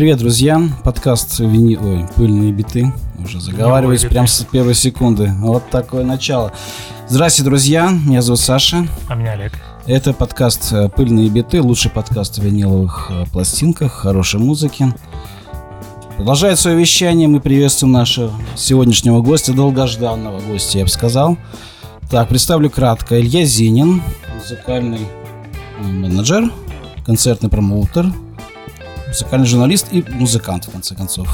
Привет, друзья. Подкаст вини... Ой, «Пыльные биты». Уже заговариваюсь прямо с первой секунды. Вот такое начало. Здравствуйте, друзья. Меня зовут Саша. А меня Олег. Это подкаст э, «Пыльные биты», лучший подкаст о виниловых э, пластинках, хорошей музыке. Продолжает свое вещание. Мы приветствуем нашего сегодняшнего гостя, долгожданного гостя, я бы сказал. Так, представлю кратко. Илья Зинин, музыкальный э, менеджер, концертный промоутер, музыкальный журналист и музыкант, в конце концов.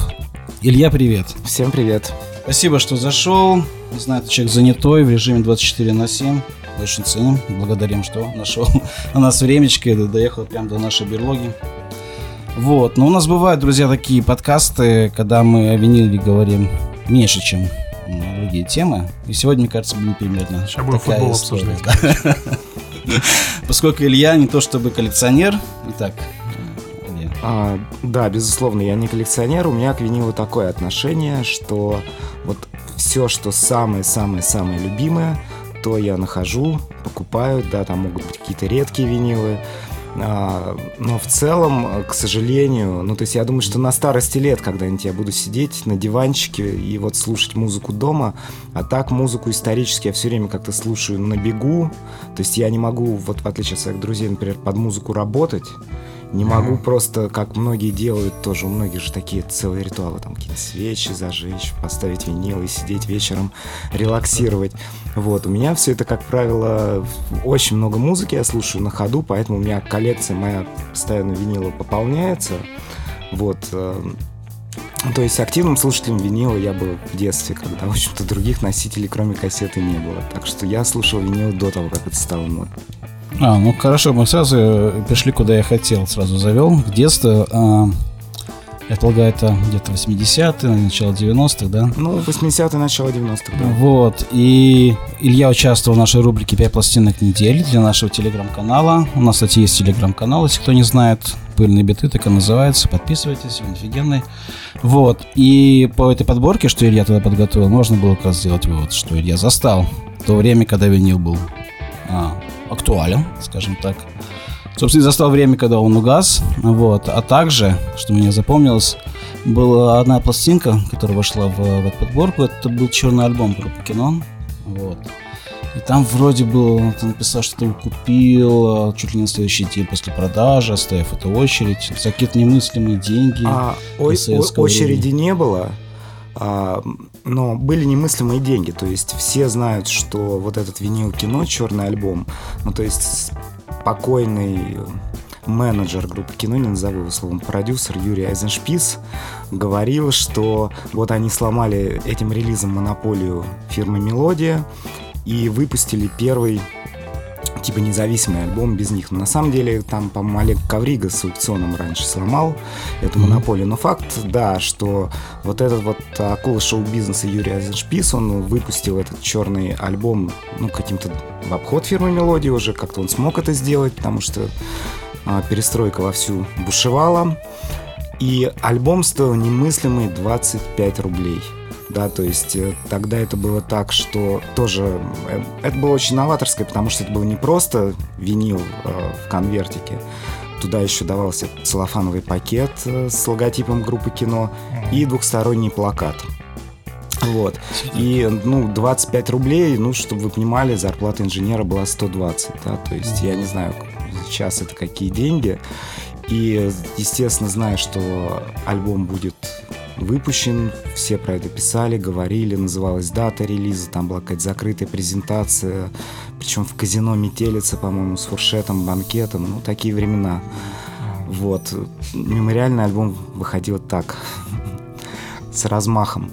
Илья, привет. Всем привет. Спасибо, что зашел. Не знаю, ты человек занятой в режиме 24 на 7. Очень ценим. Благодарим, что нашел на нас времечко и доехал прямо до нашей берлоги. Вот. Но у нас бывают, друзья, такие подкасты, когда мы о виниле говорим меньше, чем другие темы. И сегодня, мне кажется, будет примерно Сейчас будем футбол история. обсуждать. Поскольку Илья не то чтобы коллекционер. Итак, а, да, безусловно, я не коллекционер. У меня к винилу такое отношение, что вот все, что самое-самое-самое любимое, то я нахожу, покупаю, да, там могут быть какие-то редкие винилы, а, но в целом, к сожалению, ну то есть я думаю, что на старости лет когда-нибудь я буду сидеть на диванчике и вот слушать музыку дома, а так музыку исторически я все время как-то слушаю на бегу, то есть я не могу, вот в отличие от своих друзей, например, под музыку работать, не могу mm-hmm. просто, как многие делают, тоже у многих же такие целые ритуалы, там какие-то свечи зажечь, поставить винил и сидеть вечером, релаксировать. Вот, у меня все это, как правило, очень много музыки я слушаю на ходу, поэтому у меня коллекция моя постоянно винила пополняется. Вот, э, то есть активным слушателем винила я был в детстве, когда, в общем-то, других носителей, кроме кассеты, не было. Так что я слушал винил до того, как это стало модно. А, ну хорошо, мы сразу э, пришли, куда я хотел. Сразу завел. В детстве, а, я полагаю, это где-то 80-е, начало 90-х, да? Ну, 80-е, начало 90-х, да. Вот. И Илья участвовал в нашей рубрике «Пять пластинок недели» для нашего телеграм-канала. У нас, кстати, есть телеграм-канал, если кто не знает. «Пыльные биты», так и называется. Подписывайтесь, он офигенный. Вот. И по этой подборке, что Илья тогда подготовил, можно было как раз сделать вывод, что Илья застал то время, когда винил был а, актуален, скажем так. Собственно, застал время, когда он угас. Вот. А также, что мне запомнилось, была одна пластинка, которая вошла в, в эту подборку. Это был черный альбом группы Кино. Вот. И там вроде был, ты написал, что ты купил чуть ли не на следующий день после продажи, оставив эту очередь. За какие-то немыслимые деньги. А, о- о- очереди времени. не было. А, но были немыслимые деньги. То есть все знают, что вот этот винил кино, черный альбом, ну то есть покойный менеджер группы кино, не назову его словом, продюсер Юрий Айзеншпис, говорил, что вот они сломали этим релизом монополию фирмы «Мелодия» и выпустили первый типа независимый альбом без них. Но на самом деле там, по-моему, Олег Коврига с аукционом раньше сломал эту mm-hmm. монополию. Но факт, да, что вот этот вот акула шоу-бизнеса Юрий Азершпис, он выпустил этот черный альбом, ну, каким-то в обход фирмы Мелодии уже, как-то он смог это сделать, потому что а, перестройка вовсю бушевала. И альбом стоил немыслимые 25 рублей – да, то есть э, тогда это было так, что тоже э, это было очень новаторское, потому что это был не просто винил э, в конвертике, туда еще давался целлофановый пакет с логотипом группы кино и двухсторонний плакат. Вот. И, ну, 25 рублей, ну, чтобы вы понимали, зарплата инженера была 120, да, то есть я не знаю, сейчас это какие деньги. И, естественно, зная, что альбом будет выпущен, все про это писали, говорили, называлась дата релиза, там была какая-то закрытая презентация, причем в казино Метелица, по-моему, с фуршетом, банкетом, ну, такие времена. Вот. Мемориальный альбом выходил так, с размахом.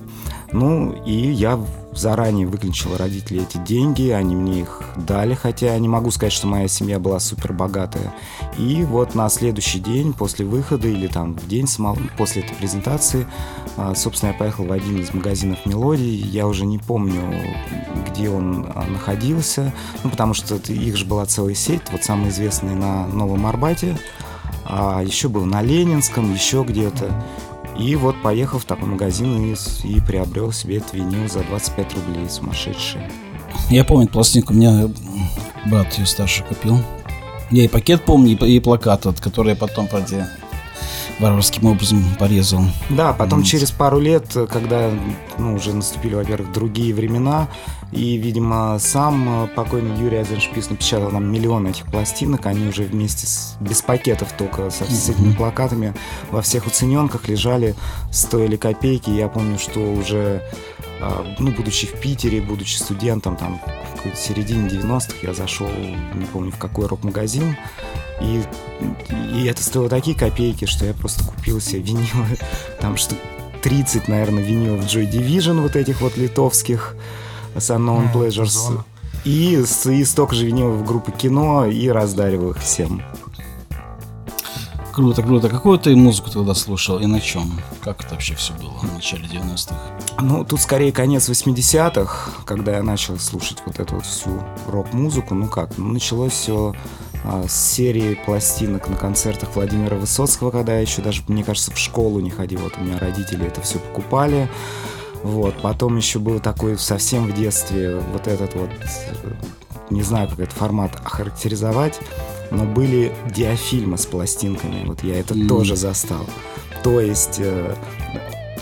Ну, и я заранее выключил родителей эти деньги, они мне их дали, хотя не могу сказать, что моя семья была супер богатая. И вот на следующий день после выхода или там в день самого, после этой презентации, а, собственно, я поехал в один из магазинов мелодий. Я уже не помню, где он а, находился, ну, потому что их же была целая сеть, вот самый известный на Новом Арбате, а еще был на Ленинском, еще где-то. И вот поехал в такой магазин и, и приобрел себе этот винил за 25 рублей, сумасшедший. Я помню пластинку, у меня брат ее старший купил. Я и пакет помню, и плакат, вот, который я потом, правда, варварским образом порезал. Да, потом mm. через пару лет, когда ну, уже наступили, во-первых, другие времена, и, видимо, сам покойный Юрий Айзеншпис напечатал нам миллион этих пластинок, они уже вместе с, без пакетов только со, с этими плакатами во всех уцененках лежали, стоили копейки. Я помню, что уже а, ну, будучи в Питере, будучи студентом, там, в середине 90-х я зашел, не помню, в какой рок-магазин, и, и это стоило такие копейки, что я просто купил себе винилы, там что 30, наверное, винилов Joy Division, вот этих вот литовских, с Unknown Pleasures, и, и столько же винилов группы кино, и раздаривал их всем. Круто, круто. Какую ты музыку тогда слушал и на чем? Как это вообще все было в начале 90-х? Ну, тут скорее конец 80-х, когда я начал слушать вот эту вот всю рок-музыку. Ну как, ну, началось все с серии пластинок на концертах Владимира Высоцкого, когда я еще даже, мне кажется, в школу не ходил. Вот у меня родители это все покупали. Вот, потом еще был такой совсем в детстве вот этот вот, не знаю, как этот формат охарактеризовать, но были диафильмы с пластинками. Вот я это mm. тоже застал. То есть э,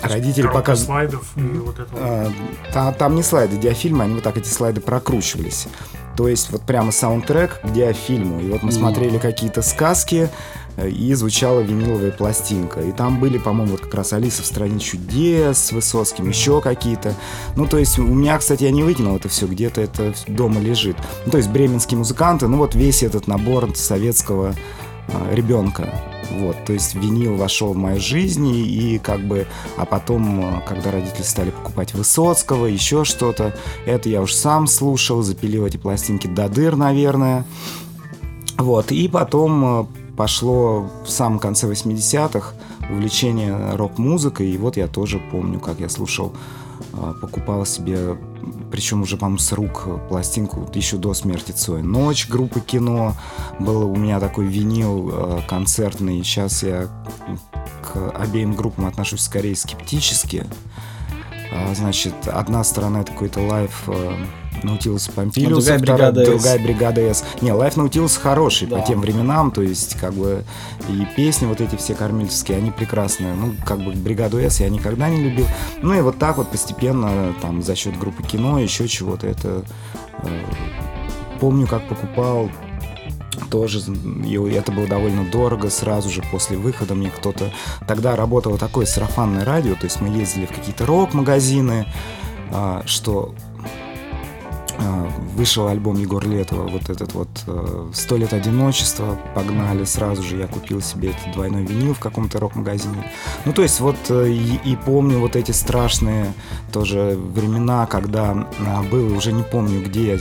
родители показывали... слайдов и вот это а, там, там не слайды, диафильмы, они вот так эти слайды прокручивались. То есть вот прямо саундтрек к диафильму. И вот мы mm. смотрели какие-то сказки, Э, и звучала виниловая пластинка. И там были, по-моему, вот как раз Алиса в стране чудес с Высоцким, еще какие-то. Ну, то есть у меня, кстати, я не выкинул это все, где-то это дома лежит. Ну, то есть бременские музыканты, ну вот весь этот набор советского ребенка. Вот, то есть винил вошел в мою жизнь, и как бы, а потом, э, когда родители стали покупать Высоцкого, еще что-то, это я уж сам слушал, запилил эти пластинки до дыр, наверное. Вот, и потом э, пошло в самом конце 80-х увлечение рок-музыкой, и вот я тоже помню, как я слушал, а, покупал себе, причем уже, по-моему, с рук пластинку еще до смерти Цоя. «Ночь» группы «Кино», был у меня такой винил а, концертный, сейчас я к обеим группам отношусь скорее скептически, а, значит, одна сторона это какой-то live Наутилус Помпилиус, другая бригада, другая бригада С. Не, Live Наутилус хороший да. по тем временам, то есть как бы и песни вот эти все кормильские, они прекрасные. Ну, как бы бригаду С я никогда не любил. Ну и вот так вот постепенно там за счет группы кино, еще чего-то это... Э, помню, как покупал тоже, и это было довольно дорого, сразу же после выхода мне кто-то... Тогда работало такое сарафанное радио, то есть мы ездили в какие-то рок-магазины, а, что а, вышел альбом Егор Летова, вот этот вот э, «Сто лет одиночества», погнали сразу же, я купил себе этот двойной винил в каком-то рок-магазине. Ну, то есть вот э, и, и помню вот эти страшные тоже времена, когда был, уже не помню где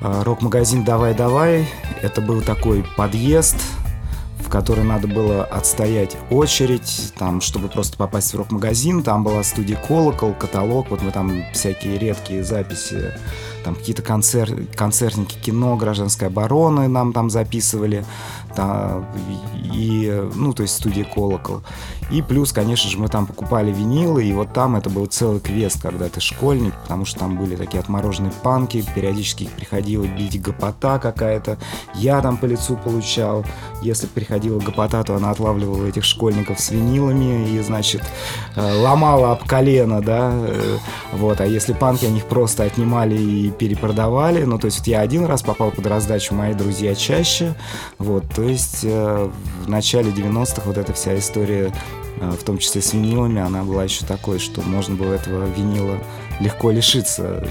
рок-магазин «Давай-давай», это был такой подъезд, в которой надо было отстоять очередь, там, чтобы просто попасть в рок-магазин. Там была студия «Колокол», каталог, вот мы там всякие редкие записи, там какие-то концерт, концертники кино, гражданской обороны нам там записывали, там, и, ну, то есть студия «Колокол». И плюс, конечно же, мы там покупали винилы, и вот там это был целый квест, когда ты школьник, потому что там были такие отмороженные панки, периодически их приходило бить гопота какая-то, я там по лицу получал, если приходила гопота, то она отлавливала этих школьников с винилами и, значит, э, ломала об колено, да, э, вот, а если панки, они их просто отнимали и перепродавали, ну, то есть вот я один раз попал под раздачу, мои друзья чаще, вот, то есть э, в начале 90-х вот эта вся история Э, в том числе с винилами, она была еще такой, что можно было этого винила легко лишиться.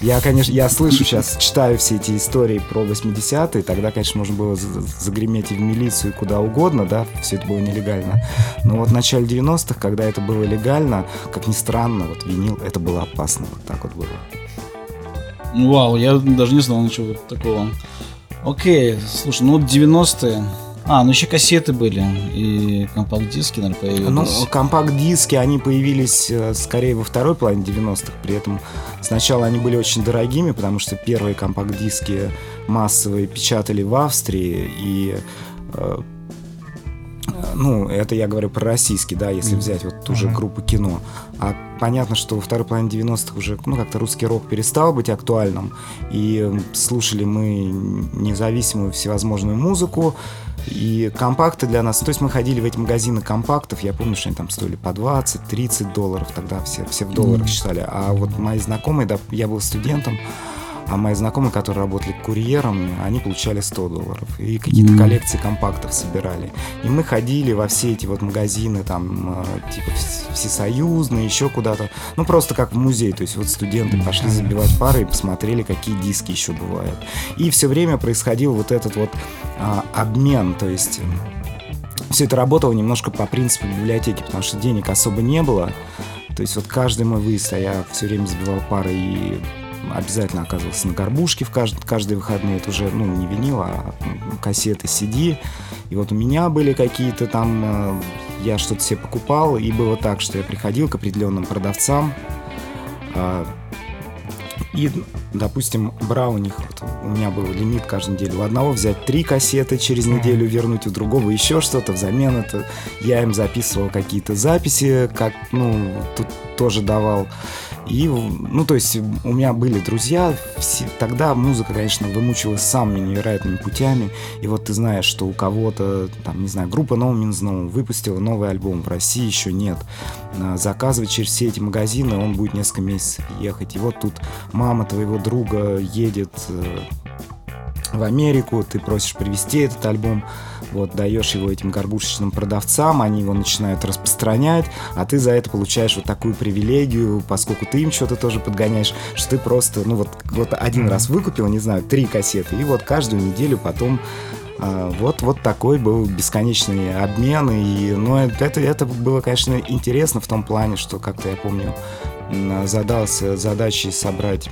Я, конечно, я слышу сейчас, читаю все эти истории про 80-е, тогда, конечно, можно было загреметь и в милицию, и куда угодно, да, все это было нелегально. Но вот в начале 90-х, когда это было легально, как ни странно, вот винил, это было опасно, вот так вот было. Вау, я даже не знал ничего такого. Окей, слушай, ну 90-е, а, ну еще кассеты были и компакт-диски, наверное, появились. Ну, компакт-диски, они появились э, скорее во второй половине 90-х. При этом сначала они были очень дорогими, потому что первые компакт-диски массовые печатали в Австрии. И, э, ну, это я говорю про российский, да, если взять вот это уже группа кино. А понятно, что во второй половине 90-х уже ну, как-то русский рок перестал быть актуальным, и слушали мы независимую всевозможную музыку, и компакты для нас, то есть мы ходили в эти магазины компактов, я помню, что они там стоили по 20-30 долларов, тогда все, все в долларах считали, а вот мои знакомые, да, я был студентом, а мои знакомые, которые работали курьером, они получали 100 долларов. И какие-то коллекции компактов собирали. И мы ходили во все эти вот магазины, там, э, типа всесоюзные, еще куда-то. Ну, просто как в музей. То есть вот студенты пошли забивать пары и посмотрели, какие диски еще бывают. И все время происходил вот этот вот а, обмен. То есть все это работало немножко по принципу библиотеки, потому что денег особо не было. То есть вот каждый мой выезд, а я все время забивал пары и обязательно оказывался на горбушке в кажд, каждые выходные. Это уже, ну, не винил, а кассеты CD. И вот у меня были какие-то там... Э, я что-то себе покупал, и было так, что я приходил к определенным продавцам, э, и, допустим, брал у них, вот, у меня был лимит каждую неделю, у одного взять три кассеты через неделю вернуть, у другого еще что-то взамен это я им записывал какие-то записи, как, ну, тут тоже давал. И, ну, то есть у меня были друзья, все, тогда музыка, конечно, вымучивалась самыми невероятными путями. И вот ты знаешь, что у кого-то, там, не знаю, группа No Means No выпустила новый альбом, в России еще нет. А, заказывать через все эти магазины, он будет несколько месяцев ехать. И вот тут мама твоего друга едет э, в Америку, ты просишь привезти этот альбом, вот, даешь его этим горбушечным продавцам, они его начинают распространять, а ты за это получаешь вот такую привилегию, поскольку ты им что-то тоже подгоняешь, что ты просто, ну вот, вот один раз выкупил, не знаю, три кассеты, и вот каждую неделю потом а, вот, вот такой был бесконечный обмен. И, ну, это, это было, конечно, интересно в том плане, что как-то я помню, задался задачей собрать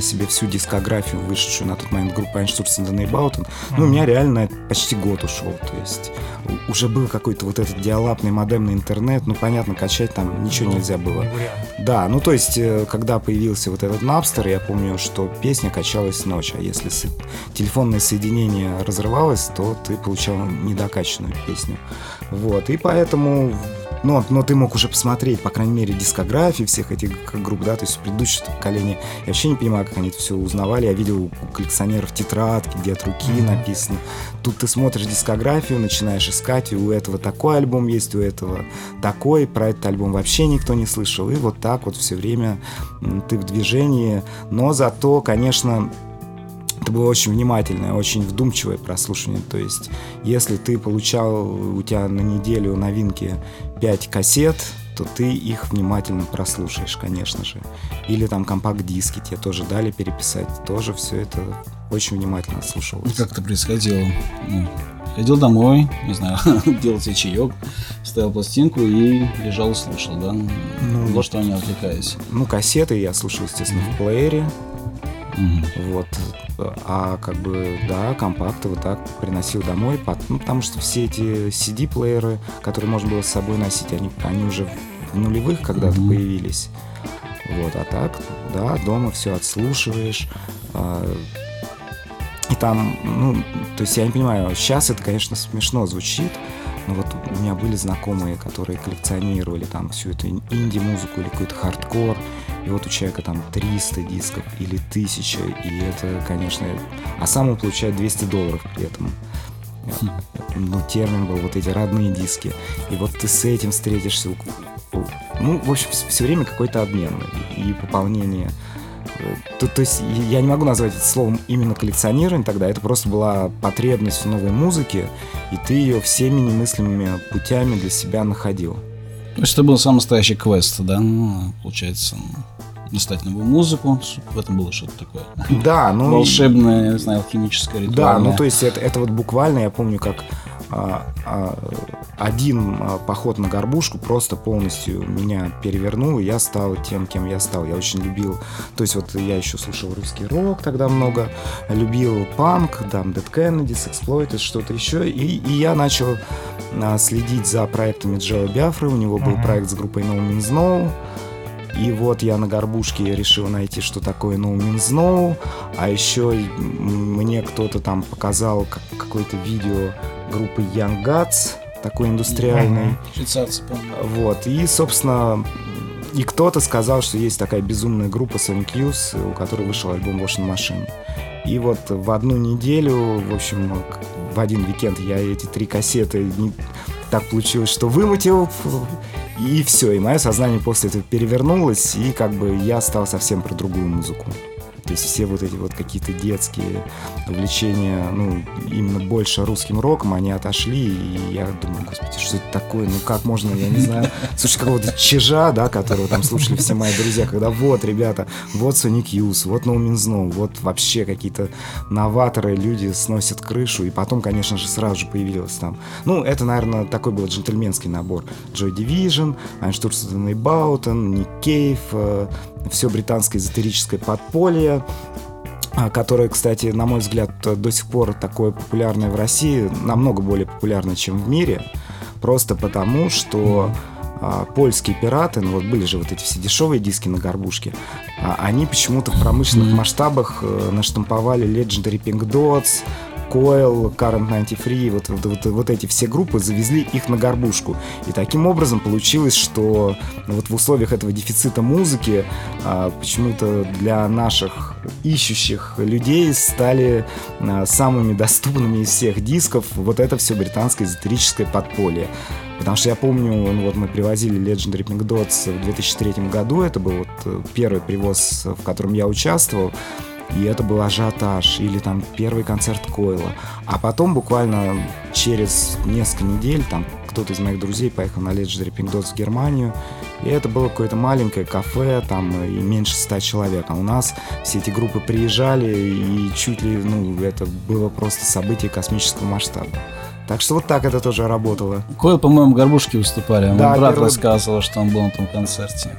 себе всю дискографию, вышедшую на тот момент группы Einstein and Neighbouten. Ну, у меня реально почти год ушел. То есть уже был какой-то вот этот диалапный модемный интернет. Ну, понятно, качать там ничего ну, нельзя было. Да, ну то есть, э, когда появился вот этот Napster, я помню, что песня качалась ночь, а если телефонное соединение разрывалось, то ты получал недокачанную песню. Вот, и поэтому но, но ты мог уже посмотреть, по крайней мере, дискографии всех этих групп, да, то есть предыдущее поколение. Я вообще не понимаю, как они это все узнавали. Я видел у коллекционеров тетрадки, где от руки написано. Тут ты смотришь дискографию, начинаешь искать, и у этого такой альбом есть, у этого такой, про этот альбом вообще никто не слышал. И вот так вот все время ты в движении. Но зато, конечно, это было очень внимательное, очень вдумчивое прослушивание. То есть, если ты получал у тебя на неделю новинки 5 кассет, то ты их внимательно прослушаешь, конечно же. Или там компакт-диски тебе тоже дали переписать. Тоже все это очень внимательно слушалось. Как это происходило? Ну, ходил домой, не знаю, делал себе чаек, ставил пластинку и лежал и слушал, да? Ну, вот что не отвлекаясь. Ну, кассеты я слушал, естественно, в плеере. Mm-hmm. Вот. А как бы, да, компакты вот так приносил домой, ну, потому что все эти CD-плееры, которые можно было с собой носить, они, они уже в нулевых когда-то mm-hmm. появились. Вот, а так, да, дома все отслушиваешь. А, и там, ну, то есть я не понимаю, сейчас это, конечно, смешно звучит, но вот у меня были знакомые, которые коллекционировали там всю эту инди-музыку или какой-то хардкор, и вот у человека там 300 дисков или 1000, и это, конечно... А сам он получает 200 долларов при этом. Ну, термин был вот эти родные диски. И вот ты с этим встретишься. Ну, в общем, все время какой-то обмен и пополнение. То, то есть я не могу назвать это словом именно коллекционирование тогда, это просто была потребность в новой музыке, и ты ее всеми немыслимыми путями для себя находил. То есть это был самый настоящий квест, да, ну, получается, достать новую музыку. В этом было что-то такое. Да, ну... Волшебное, не знаю, алхимическое, ритуальное. Да, ну то есть это, это вот буквально, я помню, как один а, поход на горбушку просто полностью меня перевернул, и я стал тем, кем я стал. Я очень любил, то есть вот я еще слушал русский рок тогда много, любил панк, там, Dead Kennedys, Exploited, что-то еще, и, и я начал а, следить за проектами Джо Биафры, у него был uh-huh. проект с группой No Means No, и вот я на горбушке решил найти, что такое No Means No. А еще мне кто-то там показал какое-то видео группы Young Guts. такой индустриальный. Швейцарцы, помню. Вот, и, собственно, и кто-то сказал, что есть такая безумная группа Sonic Youth, у которой вышел альбом Washing Machine. И вот в одну неделю, в общем, в один уикенд я эти три кассеты не... так получилось, что вымутил, и все, и мое сознание после этого перевернулось, и как бы я стал совсем про другую музыку. То есть все вот эти вот какие-то детские увлечения, ну, именно больше русским роком, они отошли, и я думаю, господи, что это такое? Ну, как можно, я не знаю, слушать какого-то чижа, да, которого там слушали все мои друзья, когда вот, ребята, вот Sonic Youth, вот No Means No, вот вообще какие-то новаторы, люди сносят крышу, и потом, конечно же, сразу же появилось там, ну, это, наверное, такой был джентльменский набор. Joy Division, Einstürzen и Bauten, Nick Cave, все британское эзотерическое подполье, а, которое, кстати, на мой взгляд, до сих пор такое популярное в России, намного более популярное, чем в мире, просто потому, что а, польские пираты, ну вот были же вот эти все дешевые диски на горбушке, а, они почему-то в промышленных масштабах э, наштамповали Legendary Pink Dots, Coil, Current 93, вот, вот, вот, вот эти все группы завезли их на горбушку. И таким образом получилось, что вот в условиях этого дефицита музыки а, почему-то для наших ищущих людей стали а, самыми доступными из всех дисков вот это все британское эзотерическое подполье. Потому что я помню, ну, вот мы привозили Legendary Pink Dots в 2003 году, это был вот э, первый привоз, в котором я участвовал и это был ажиотаж, или там первый концерт Койла. А потом буквально через несколько недель там кто-то из моих друзей поехал на Legendary Pink Dots в Германию, и это было какое-то маленькое кафе, там и меньше ста человек. А у нас все эти группы приезжали, и чуть ли, ну, это было просто событие космического масштаба. Так что вот так это тоже работало. Койл, по-моему, горбушки выступали. Мой да, брат первый... рассказывал, что он был на том концерте.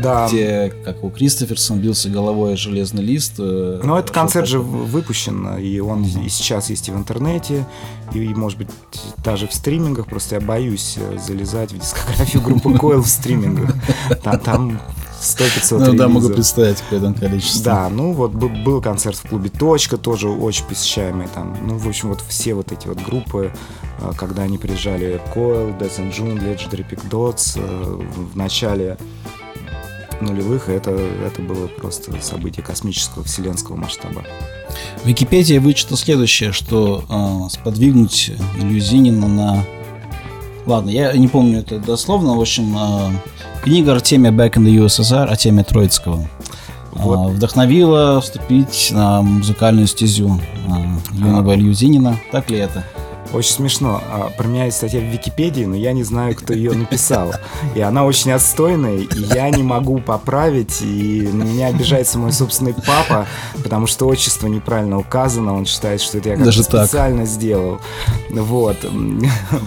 Да. Где, как у Кристоферсон, бился головой железный лист. Э, ну, этот концерт же выпущен, и он угу. и сейчас есть и в интернете, и, может быть, даже в стримингах. Просто я боюсь э, залезать в дискографию группы Coil в стримингах. Там, там 100-500 Ну да, могу представить, какое там количество. Да, ну вот был концерт в клубе «Точка», тоже очень посещаемый там. Ну, в общем, вот все вот эти вот группы, э, когда они приезжали, Coil, Death and June, Legendary Pick Dots, в начале нулевых это, это было просто событие космического вселенского масштаба. В Википедии вычитал следующее, что э, сподвигнуть Люзинина на... Ладно, я не помню это дословно, в общем, э, книга Артемия Back in the USSR, Артемия Троицкого, вот. э, вдохновила вступить на музыкальную стезю э, юного а. Люзинина. Так ли это? Очень смешно. А, про меня есть статья в Википедии, но я не знаю, кто ее написал. И она очень отстойная, и я не могу поправить, и на меня обижается мой собственный папа, потому что отчество неправильно указано, он считает, что это я как-то специально так. сделал. Вот.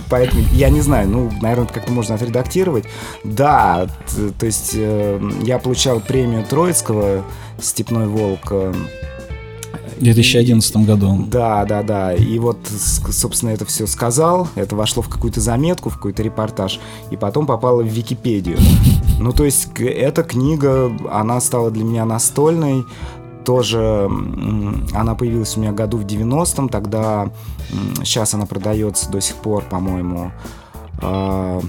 Поэтому я не знаю, ну, наверное, как-то можно отредактировать. Да, то есть э, я получал премию Троицкого «Степной волк» э, в 2011 году. Да, да, да. И вот, собственно, это все сказал, это вошло в какую-то заметку, в какой-то репортаж, и потом попало в Википедию. Ну, то есть, эта книга, она стала для меня настольной, тоже она появилась у меня году в 90-м, тогда сейчас она продается до сих пор, по-моему, а,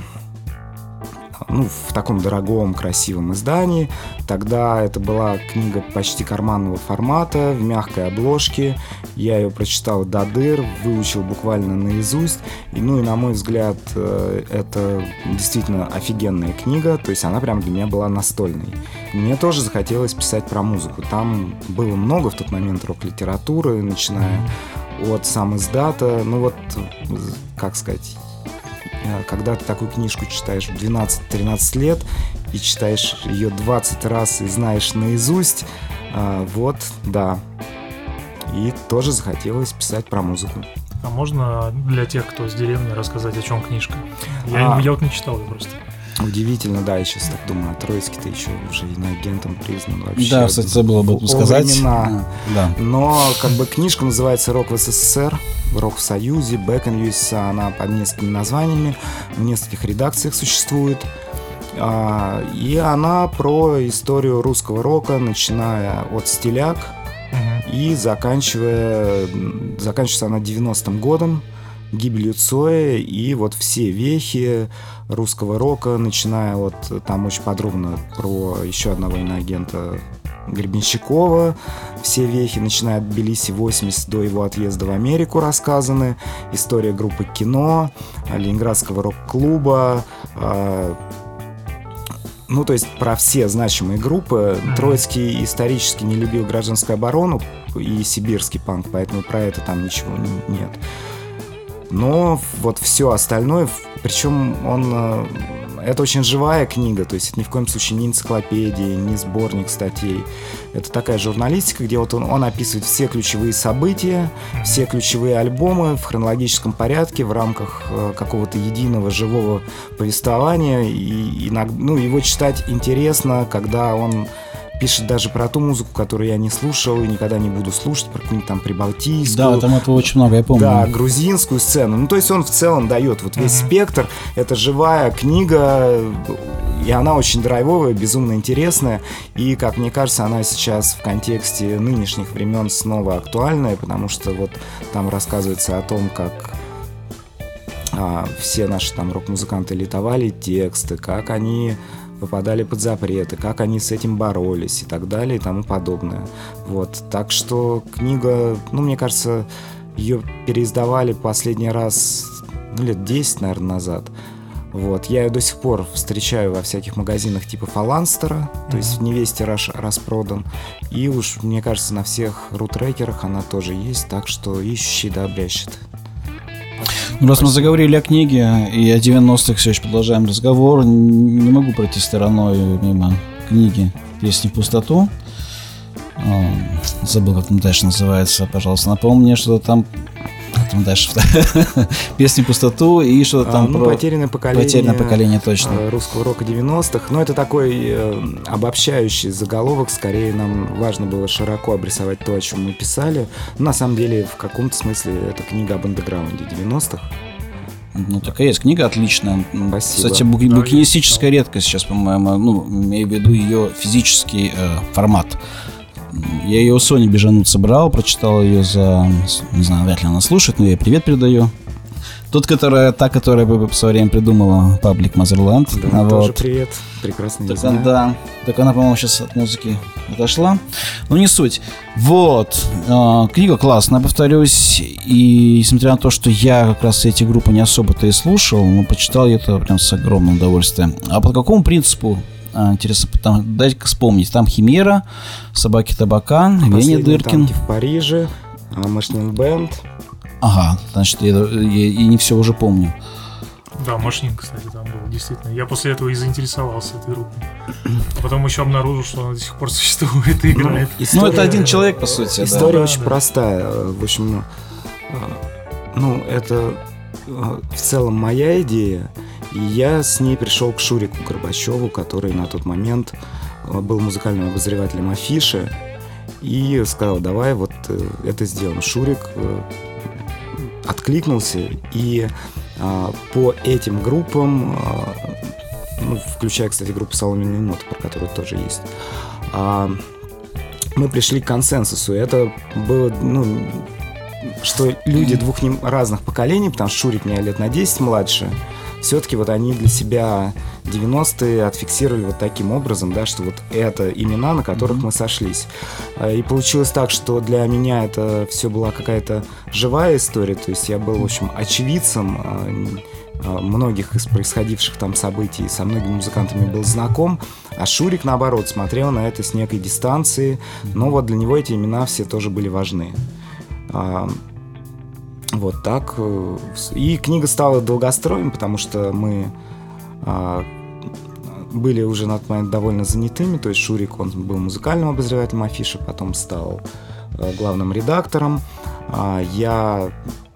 ну, в таком дорогом, красивом издании. Тогда это была книга почти карманного формата, в мягкой обложке. Я ее прочитал до дыр, выучил буквально наизусть. И, ну и, на мой взгляд, э, это действительно офигенная книга, то есть она прям для меня была настольной. Мне тоже захотелось писать про музыку. Там было много в тот момент рок-литературы, начиная от сам издата, ну вот, как сказать, Э, когда ты такую книжку читаешь в 12-13 лет и читаешь ее 20 раз и знаешь наизусть, э, вот, да. И тоже захотелось писать про музыку. А можно для тех, кто с деревни, рассказать, о чем книжка? Я, а, я вот не читал ее просто. Удивительно, да, я сейчас так думаю, а Троицкий-то еще уже иноагентом признан вообще. Да, кстати, забыл об этом сказать. Времена. Да. Но как бы книжка называется «Рок в СССР», «Рок в Союзе», «Back in USA», она под несколькими названиями, в нескольких редакциях существует. А, и она про историю русского рока, начиная от стиляк и заканчивая, заканчивается она 90-м годом, гибелью Цоя и вот все вехи русского рока, начиная вот там очень подробно про еще одного иноагента Гребенщикова. Все вехи, начиная от Тбилиси 80 до его отъезда в Америку, рассказаны. История группы «Кино», Ленинградского рок-клуба, а, ну, то есть про все значимые группы. Троицкий исторически не любил гражданскую оборону и сибирский панк, поэтому про это там ничего нет. Но вот все остальное, причем он э, это очень живая книга, то есть это ни в коем случае не энциклопедия, не сборник статей. Это такая журналистика, где вот он, он описывает все ключевые события, все ключевые альбомы в хронологическом порядке в рамках э, какого-то единого живого повествования. И, и ну, его читать интересно, когда он пишет даже про ту музыку, которую я не слушал и никогда не буду слушать, про какую-нибудь там прибалтийскую. Да, там этого очень много, я помню. Да, грузинскую сцену. Ну, то есть он в целом дает вот весь uh-huh. спектр. Это живая книга, и она очень драйвовая, безумно интересная. И, как мне кажется, она сейчас в контексте нынешних времен снова актуальная, потому что вот там рассказывается о том, как а, все наши там рок-музыканты литовали тексты, как они попадали под запреты, как они с этим боролись и так далее и тому подобное. Вот, так что книга, ну, мне кажется, ее переиздавали последний раз ну, лет 10, наверное, назад. Вот. Я ее до сих пор встречаю во всяких магазинах типа Фаланстера, то есть в Невесте раш, распродан. И уж, мне кажется, на всех рутрекерах она тоже есть, так что ищущий да обрящет. Ну, раз мы заговорили о книге и о 90-х все еще продолжаем разговор, не могу пройти стороной мимо книги «Песни в пустоту». Забыл, как там дальше называется, пожалуйста, напомни мне, что там там дальше песни пустоту и что-то там а, ну, про потерянное поколение, потерянное поколение точно э, русского рока 90-х. Но это такой э, обобщающий заголовок. Скорее нам важно было широко обрисовать то, о чем мы писали. Но на самом деле в каком-то смысле это книга об андеграунде 90-х. Ну, такая есть книга отличная. Спасибо. Кстати, бук- букинистическая редкость сейчас, по-моему. Ну, имею в виду ее физический э, формат. Я ее у Сони Бежанут собрал, прочитал ее за... Не знаю, вряд ли она слушает, но я ей привет передаю. Тот, которая, та, которая в свое время придумала паблик Motherland. Да, вот. тоже привет. Прекрасно так, знаю. Да, так она, по-моему, сейчас от музыки отошла. Но не суть. Вот. Э, книга классная, повторюсь. И несмотря на то, что я как раз эти группы не особо-то и слушал, но почитал я это прям с огромным удовольствием. А по какому принципу интересно, там, дайте-ка вспомнить. Там Химера, Собаки Табака, Веня Дыркин. в Париже, Машнин Бенд. Ага, значит, я, я, я не все уже помню. Да, Машнин, кстати, там был, действительно. Я после этого и заинтересовался этой группой. А потом еще обнаружил, что она до сих пор существует и играет. Ну, история, ну это один человек, по сути. История да. очень да. простая. В общем, ну, это в целом моя идея. И я с ней пришел к Шурику Горбачеву, который на тот момент э, был музыкальным обозревателем афиши, и сказал, давай вот э, это сделаем. Шурик э, откликнулся, и по этим группам, ну, включая, кстати, группу «Соломенные ноты», про которую тоже есть, мы пришли к консенсусу. Это было, ну, что люди двух разных поколений, потому что Шурик меня лет на 10 младше, все-таки вот они для себя 90-е отфиксировали вот таким образом, да, что вот это имена, на которых mm-hmm. мы сошлись. А, и получилось так, что для меня это все была какая-то живая история, то есть я был, в общем, очевидцем а, а, многих из происходивших там событий, со многими музыкантами был знаком, а Шурик, наоборот, смотрел на это с некой дистанции, но вот для него эти имена все тоже были важны. Вот так. Э, и книга стала долгостроем, потому что мы а, были уже на тот момент довольно занятыми. То есть Шурик, он был музыкальным обозревателем афиши, потом стал а, главным редактором. А, я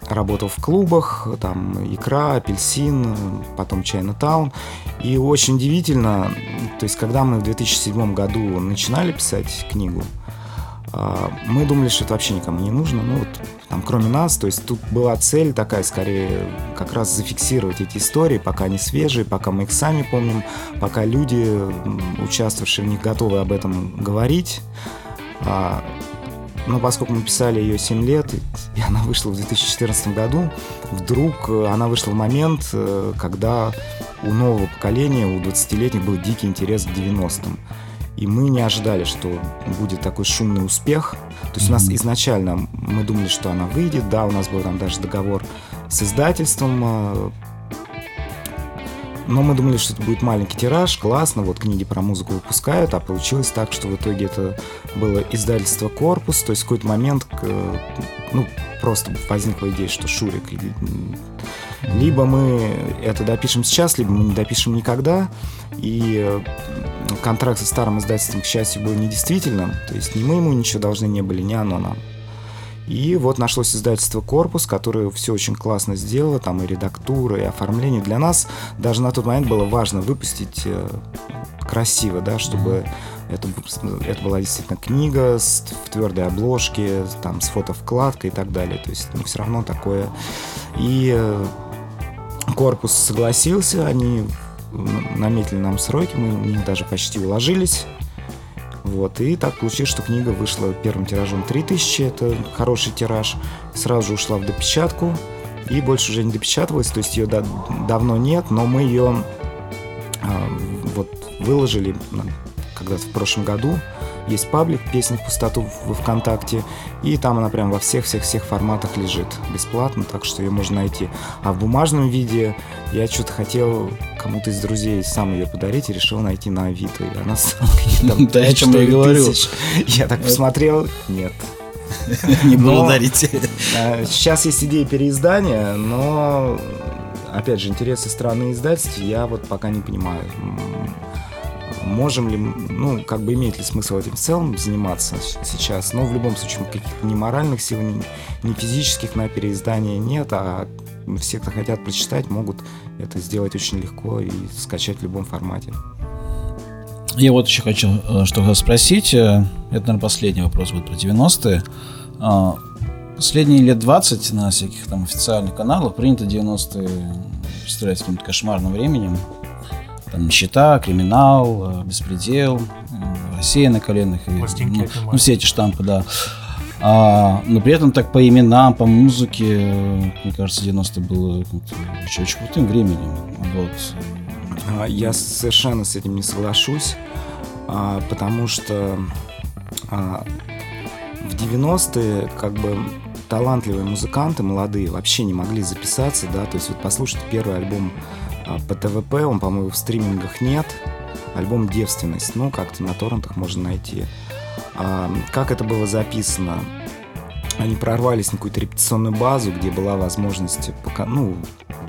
работал в клубах, там икра, апельсин, потом Чайна Таун. И очень удивительно, то есть когда мы в 2007 году начинали писать книгу, а, мы думали, что это вообще никому не нужно, ну вот там кроме нас, то есть тут была цель такая скорее как раз зафиксировать эти истории, пока они свежие, пока мы их сами помним, пока люди, участвовавшие в них, готовы об этом говорить. А, но поскольку мы писали ее 7 лет, и она вышла в 2014 году, вдруг э, она вышла в момент, э, когда у нового поколения, у 20-летних был дикий интерес к 90-м. И мы не ожидали, что будет такой шумный успех. То есть у нас изначально мы думали, что она выйдет, да, у нас был там даже договор с издательством, э, но мы думали, что это будет маленький тираж, классно, вот книги про музыку выпускают, а получилось так, что в итоге это было издательство «Корпус», то есть в какой-то момент, ну, просто возникла идея, что Шурик, либо мы это допишем сейчас, либо мы не допишем никогда, и э, контракт со старым издательством, к счастью, был недействительным, то есть ни мы ему ничего должны не были, ни оно нам. И вот нашлось издательство «Корпус», которое все очень классно сделало, там и редактура, и оформление. Для нас даже на тот момент было важно выпустить э, красиво, да, чтобы это, это была действительно книга с, в твердой обложке, там, с фотовкладкой и так далее. То есть, ну, все равно такое. И э, корпус согласился, они наметили нам сроки, мы в них даже почти уложились. Вот, и так получилось, что книга вышла первым тиражом 3000, это хороший тираж, сразу же ушла в допечатку, и больше уже не допечатывалась, то есть ее да, давно нет, но мы ее а, вот выложили когда-то в прошлом году, есть паблик «Песни в пустоту» в ВКонтакте, и там она прям во всех-всех-всех форматах лежит бесплатно, так что ее можно найти. А в бумажном виде я что-то хотел кому-то из друзей сам ее подарить и решил найти на Авито. И она Да, о чем я говорю. Я так посмотрел, нет. Не благодарите. А, сейчас есть идея переиздания, но опять же, интересы страны издательств я вот пока не понимаю можем ли, ну, как бы имеет ли смысл этим целом заниматься сейчас, но в любом случае каких-то ни моральных сил, ни, ни физических на переиздание нет, а все, кто хотят прочитать, могут это сделать очень легко и скачать в любом формате. Я вот еще хочу э, что спросить. Э, это, наверное, последний вопрос будет про 90-е. А, последние лет 20 на всяких там официальных каналах принято 90-е представлять каким-то кошмарным временем там нищета, криминал, э, беспредел, э, Россия на коленах. И, ну, ну, все эти штампы, да. А, но при этом так по именам, по музыке, мне кажется, 90 было очень, очень крутым временем. Вот. А, я совершенно с этим не соглашусь, а, потому что в 90-е как бы талантливые музыканты, молодые, вообще не могли записаться, да, то есть вот послушайте первый альбом а, по ТВП, он, по-моему, в стримингах нет. Альбом «Девственность», ну, как-то на торрентах можно найти. А, как это было записано? Они прорвались на какую-то репетиционную базу, где была возможность по, ну,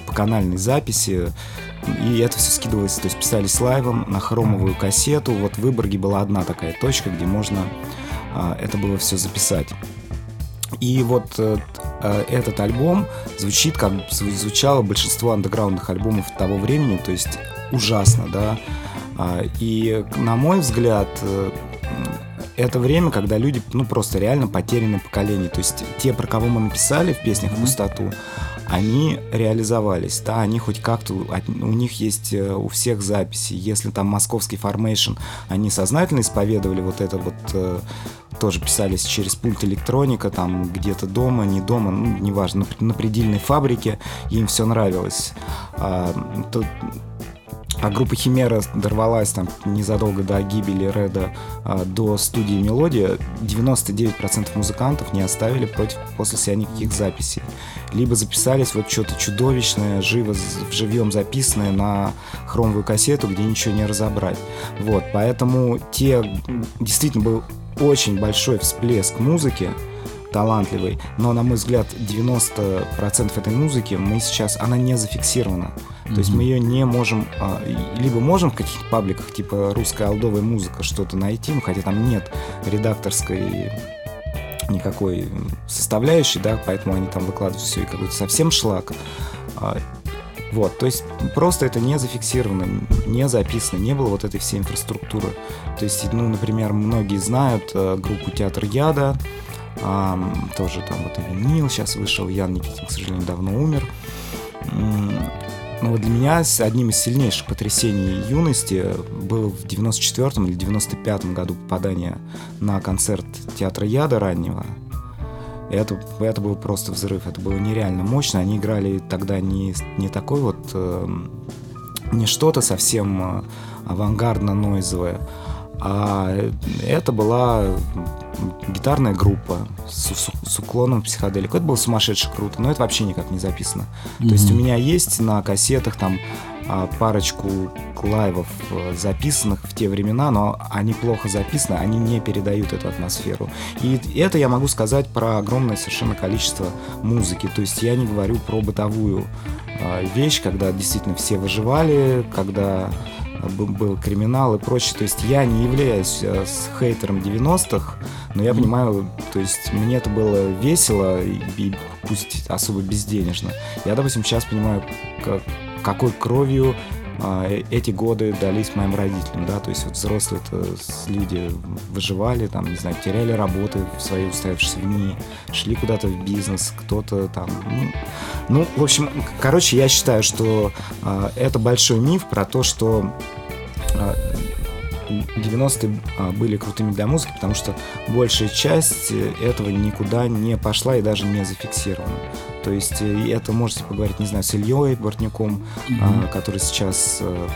по канальной записи, и это все скидывалось, то есть писались лайвом на хромовую кассету. Вот в Выборге была одна такая точка, где можно а, это было все записать. И вот э, этот альбом звучит, как звучало большинство андеграундных альбомов того времени, то есть ужасно, да. А, и, на мой взгляд, э, это время, когда люди, ну, просто реально потеряны поколение. То есть те, про кого мы написали в песнях в пустоту, они реализовались, да, они хоть как-то, у них есть у всех записи. Если там московский формейшн, они сознательно исповедовали вот это вот тоже писались через пульт электроника, там где-то дома, не дома, ну, неважно, на, предельной фабрике, им все нравилось. А, то, а группа Химера дорвалась там незадолго до гибели Реда а, до студии Мелодия. 99% музыкантов не оставили против после себя никаких записей. Либо записались вот что-то чудовищное, живо, живьем записанное на хромовую кассету, где ничего не разобрать. Вот, поэтому те действительно был очень большой всплеск музыки, талантливый, но, на мой взгляд, 90% этой музыки мы сейчас, она не зафиксирована. Mm-hmm. То есть мы ее не можем, а, либо можем в каких-то пабликах, типа русская алдовая музыка, что-то найти, ну, хотя там нет редакторской никакой составляющей, да, поэтому они там выкладывают все и какой-то совсем шлак. Вот, то есть просто это не зафиксировано, не записано, не было вот этой всей инфраструктуры. То есть, ну, например, многие знают э, группу Театр Яда, тоже там вот и винил сейчас вышел, Ян Никитин, к сожалению, давно умер. ну вот для меня одним из сильнейших потрясений юности было в 94 или 95 году попадание на концерт театра Яда раннего. Это, это был просто взрыв, это было нереально мощно. Они играли тогда не, не такой вот, э, не что-то совсем э, авангардно-нойзовое, а это была гитарная группа с, с, с уклоном психоделику. Это было сумасшедше круто, но это вообще никак не записано. Mm-hmm. То есть у меня есть на кассетах там а, парочку лайвов э, записанных в те времена, но они плохо записаны, они не передают эту атмосферу. И это я могу сказать про огромное совершенно количество музыки. То есть я не говорю про бытовую а, вещь, когда действительно все выживали, когда был криминал и прочее. То есть я не являюсь э, хейтером 90-х, но я понимаю, то есть мне это было весело и, и пусть особо безденежно. Я, допустим, сейчас понимаю, как, какой кровью эти годы дались моим родителям, да, то есть вот взрослые люди выживали, там, не знаю, теряли работы в своей устоявшейся в шли куда-то в бизнес, кто-то там, ну, ну, в общем, короче, я считаю, что э, это большой миф про то, что э, 90-е были крутыми для музыки, потому что большая часть этого никуда не пошла и даже не зафиксирована. То есть э, это можете поговорить, не знаю, с Ильей Бортняком, mm-hmm. который сейчас э,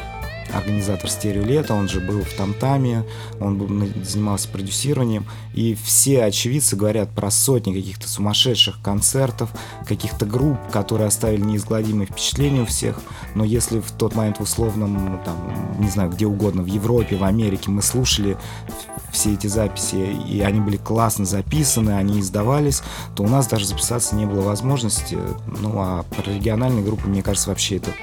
организатор стереолета, он же был в Тамтаме, он был, занимался продюсированием, и все очевидцы говорят про сотни каких-то сумасшедших концертов, каких-то групп, которые оставили неизгладимые впечатления у всех, но если в тот момент в условном, там, не знаю, где угодно, в Европе, в Америке мы слушали все эти записи, и они были классно записаны, они издавались, то у нас даже записаться не было возможности, ну а про региональные группы, мне кажется, вообще этот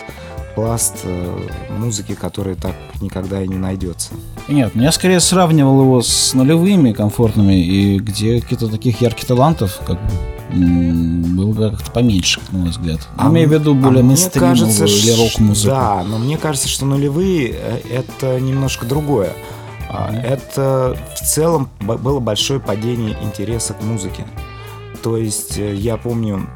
пласт э, музыки, который так никогда и не найдется. Нет, я скорее сравнивал его с нулевыми комфортными, и где каких-то таких ярких талантов, как бы, было как-то поменьше, на мой взгляд. А Имею в виду более а мейнстримовую или рок-музыку. Да, но мне кажется, что нулевые э, — это немножко другое. Mm-hmm. Это в целом было большое падение интереса к музыке. То есть э, я помню,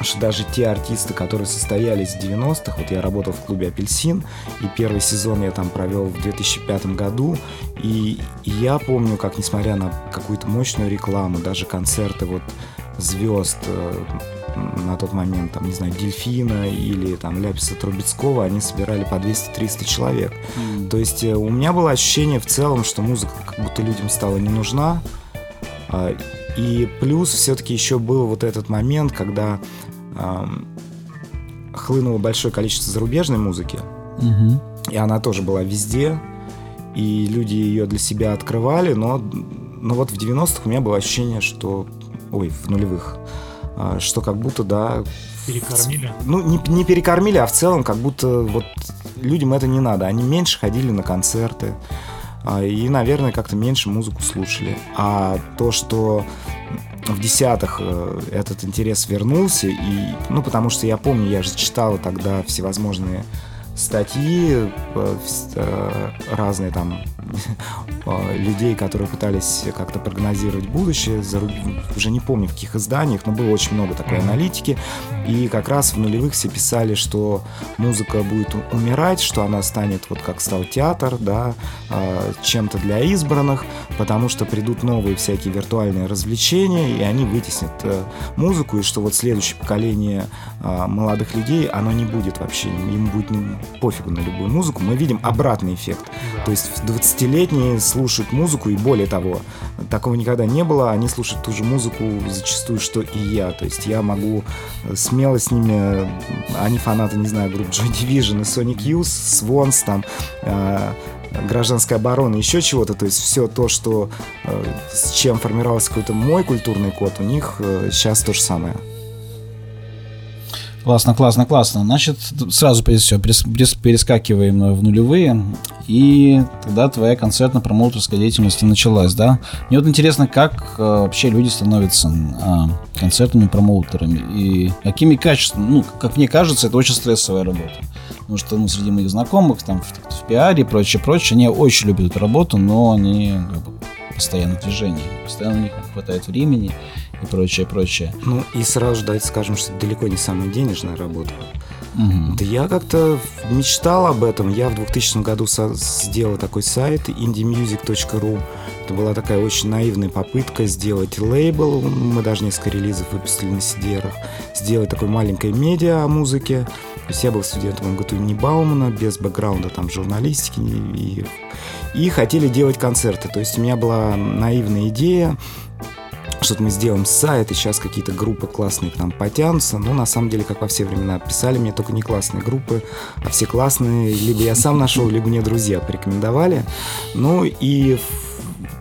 что даже те артисты, которые состоялись в 90-х, вот я работал в клубе «Апельсин», и первый сезон я там провел в 2005 году, и, и я помню, как несмотря на какую-то мощную рекламу, даже концерты вот звезд э, на тот момент, там, не знаю, Дельфина или там Ляписа Трубецкого, они собирали по 200-300 человек. Mm. То есть э, у меня было ощущение в целом, что музыка как будто людям стала не нужна, а, и плюс все-таки еще был вот этот момент, когда хлынуло большое количество зарубежной музыки, угу. и она тоже была везде, и люди ее для себя открывали, но, но вот в 90-х у меня было ощущение, что... Ой, в нулевых. Э, что как будто, да... Перекормили? Ну, не, не перекормили, а в целом как будто вот людям это не надо. Они меньше ходили на концерты. А, и, наверное, как-то меньше музыку слушали. А то, что в десятых э, этот интерес вернулся, и, ну, потому что я помню, я же читал тогда всевозможные статьи э, э, разные там людей, которые пытались как-то прогнозировать будущее, уже не помню в каких изданиях, но было очень много такой аналитики, и как раз в нулевых все писали, что музыка будет умирать, что она станет вот как стал театр, да, а, чем-то для избранных, потому что придут новые всякие виртуальные развлечения, и они вытеснят э, музыку, и что вот следующее поколение молодых людей, оно не будет вообще, им будет пофигу на любую музыку, мы видим обратный эффект. То есть 20-летние слушают музыку, и более того, такого никогда не было, они слушают ту же музыку зачастую, что и я. То есть я могу смело с ними, они фанаты, не знаю, групп Joy Division и Sonic Youth, Swans, там, э, гражданская оборона, еще чего-то, то есть все то, что э, с чем формировался какой-то мой культурный код, у них э, сейчас то же самое. Классно, классно, классно. Значит, сразу все, перескакиваем в нулевые, и тогда твоя концертно-промоутерская деятельность началась, да? Мне вот интересно, как э, вообще люди становятся э, концертными промоутерами, и какими качествами, ну, как мне кажется, это очень стрессовая работа. Потому что ну, среди моих знакомых, там, в, в пиаре и прочее, прочее, они очень любят эту работу, но они как бы, постоянно в движении, постоянно у них не хватает времени, и прочее, прочее. Ну и сразу давайте скажем, что это далеко не самая денежная работа. Да я как-то мечтал об этом. Я в 2000 году сделал такой сайт indiemusic.ru. Это была такая очень наивная попытка сделать лейбл. Мы даже несколько релизов выпустили на cd Сделать такое маленькое медиа о музыке. То есть я был студентом МГТУ имени Баумана, без бэкграунда там журналистики. И, и хотели делать концерты. То есть у меня была наивная идея что-то мы сделаем сайт, и сейчас какие-то группы классные к нам потянутся. Ну, на самом деле, как во все времена, писали мне только не классные группы, а все классные. Либо я сам нашел, либо мне друзья порекомендовали. Ну, и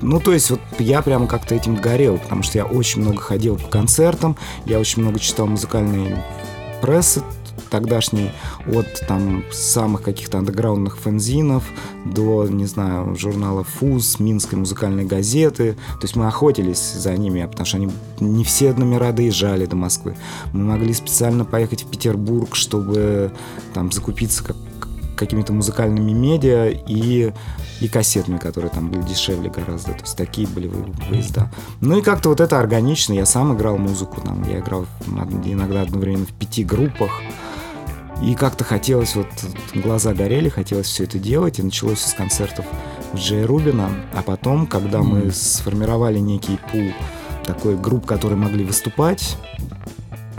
ну, то есть, вот я прямо как-то этим горел, потому что я очень много ходил по концертам, я очень много читал музыкальные прессы тогдашний, от там самых каких-то андеграундных фэнзинов до, не знаю, журнала «Фуз», Минской музыкальной газеты. То есть мы охотились за ними, потому что они не все номера доезжали до Москвы. Мы могли специально поехать в Петербург, чтобы там закупиться как какими-то музыкальными медиа и, и кассетами, которые там были дешевле гораздо. То есть такие были выезда. Ну и как-то вот это органично. Я сам играл музыку. Там, я играл иногда одновременно в пяти группах. И как-то хотелось, вот глаза горели, хотелось все это делать, и началось с концертов Джей Рубина, а потом, когда мы сформировали некий пул такой групп, которые могли выступать,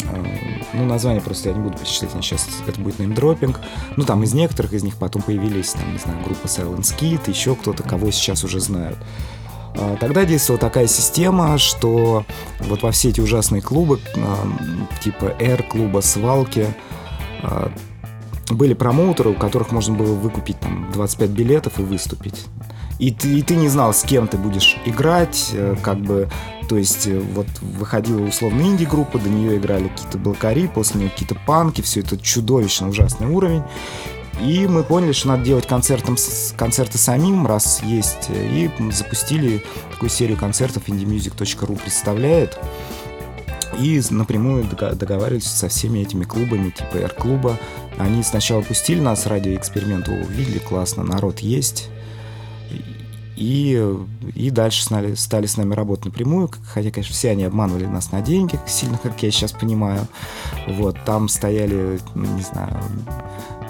э, ну, название просто я не буду перечислять, сейчас это будет неймдропинг. Ну, там из некоторых из них потом появились, там, не знаю, группа Silent Kid, еще кто-то, кого сейчас уже знают. А, тогда действовала такая система, что вот во все эти ужасные клубы, типа R-клуба, свалки, были промоутеры, у которых можно было выкупить там 25 билетов и выступить. И ты, и ты не знал, с кем ты будешь играть, э, как бы, то есть э, вот выходила условно инди-группа, до нее играли какие-то блокари, после нее какие-то панки, все это чудовищно ужасный уровень. И мы поняли, что надо делать концертом, концерты самим, раз есть, и запустили такую серию концертов indiemusic.ru представляет. И напрямую договаривались со всеми этими клубами, типа R-клуба. Они сначала пустили нас ради эксперимента, увидели, классно, народ есть. И, и дальше стали, стали с нами работать напрямую, хотя, конечно, все они обманывали нас на деньги, сильно, как я сейчас понимаю. Вот, там стояли, не знаю,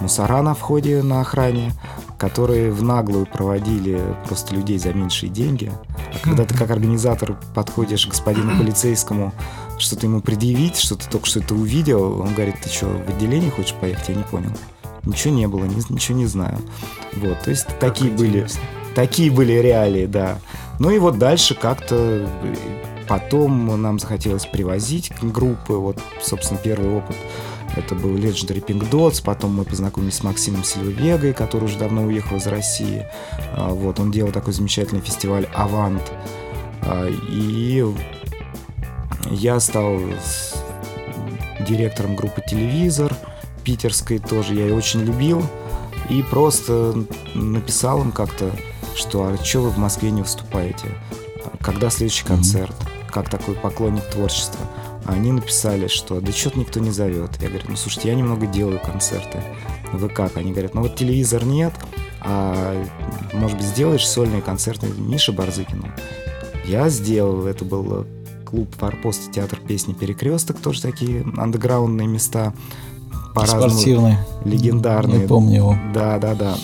мусора на входе на охране, которые в наглую проводили просто людей за меньшие деньги. А когда ты как организатор подходишь к господину полицейскому, что-то ему предъявить, что ты только что это увидел, он говорит, ты что, в отделение хочешь поехать? Я не понял. Ничего не было, ни, ничего не знаю. Вот, то есть как такие были, такие были реалии, да. Ну и вот дальше как-то потом нам захотелось привозить группы. Вот, собственно, первый опыт это был Legendary Pink Dots, потом мы познакомились с Максимом Сильвегой, который уже давно уехал из России. А, вот, он делал такой замечательный фестиваль «Авант». А, и я стал директором группы «Телевизор», питерской тоже, я ее очень любил. И просто написал им как-то, что а что вы в Москве не выступаете? Когда следующий концерт? Как такой поклонник творчества? Они написали, что да что-то никто не зовет. Я говорю, ну слушайте, я немного делаю концерты. Вы как? Они говорят, ну вот телевизор нет, а может быть сделаешь сольные концерты Миши Барзыкину? Я сделал, это был клуб Форпост, театр песни Перекресток, тоже такие андеграундные места. Спортивный. Легендарные. Я помню его. Да, да, да.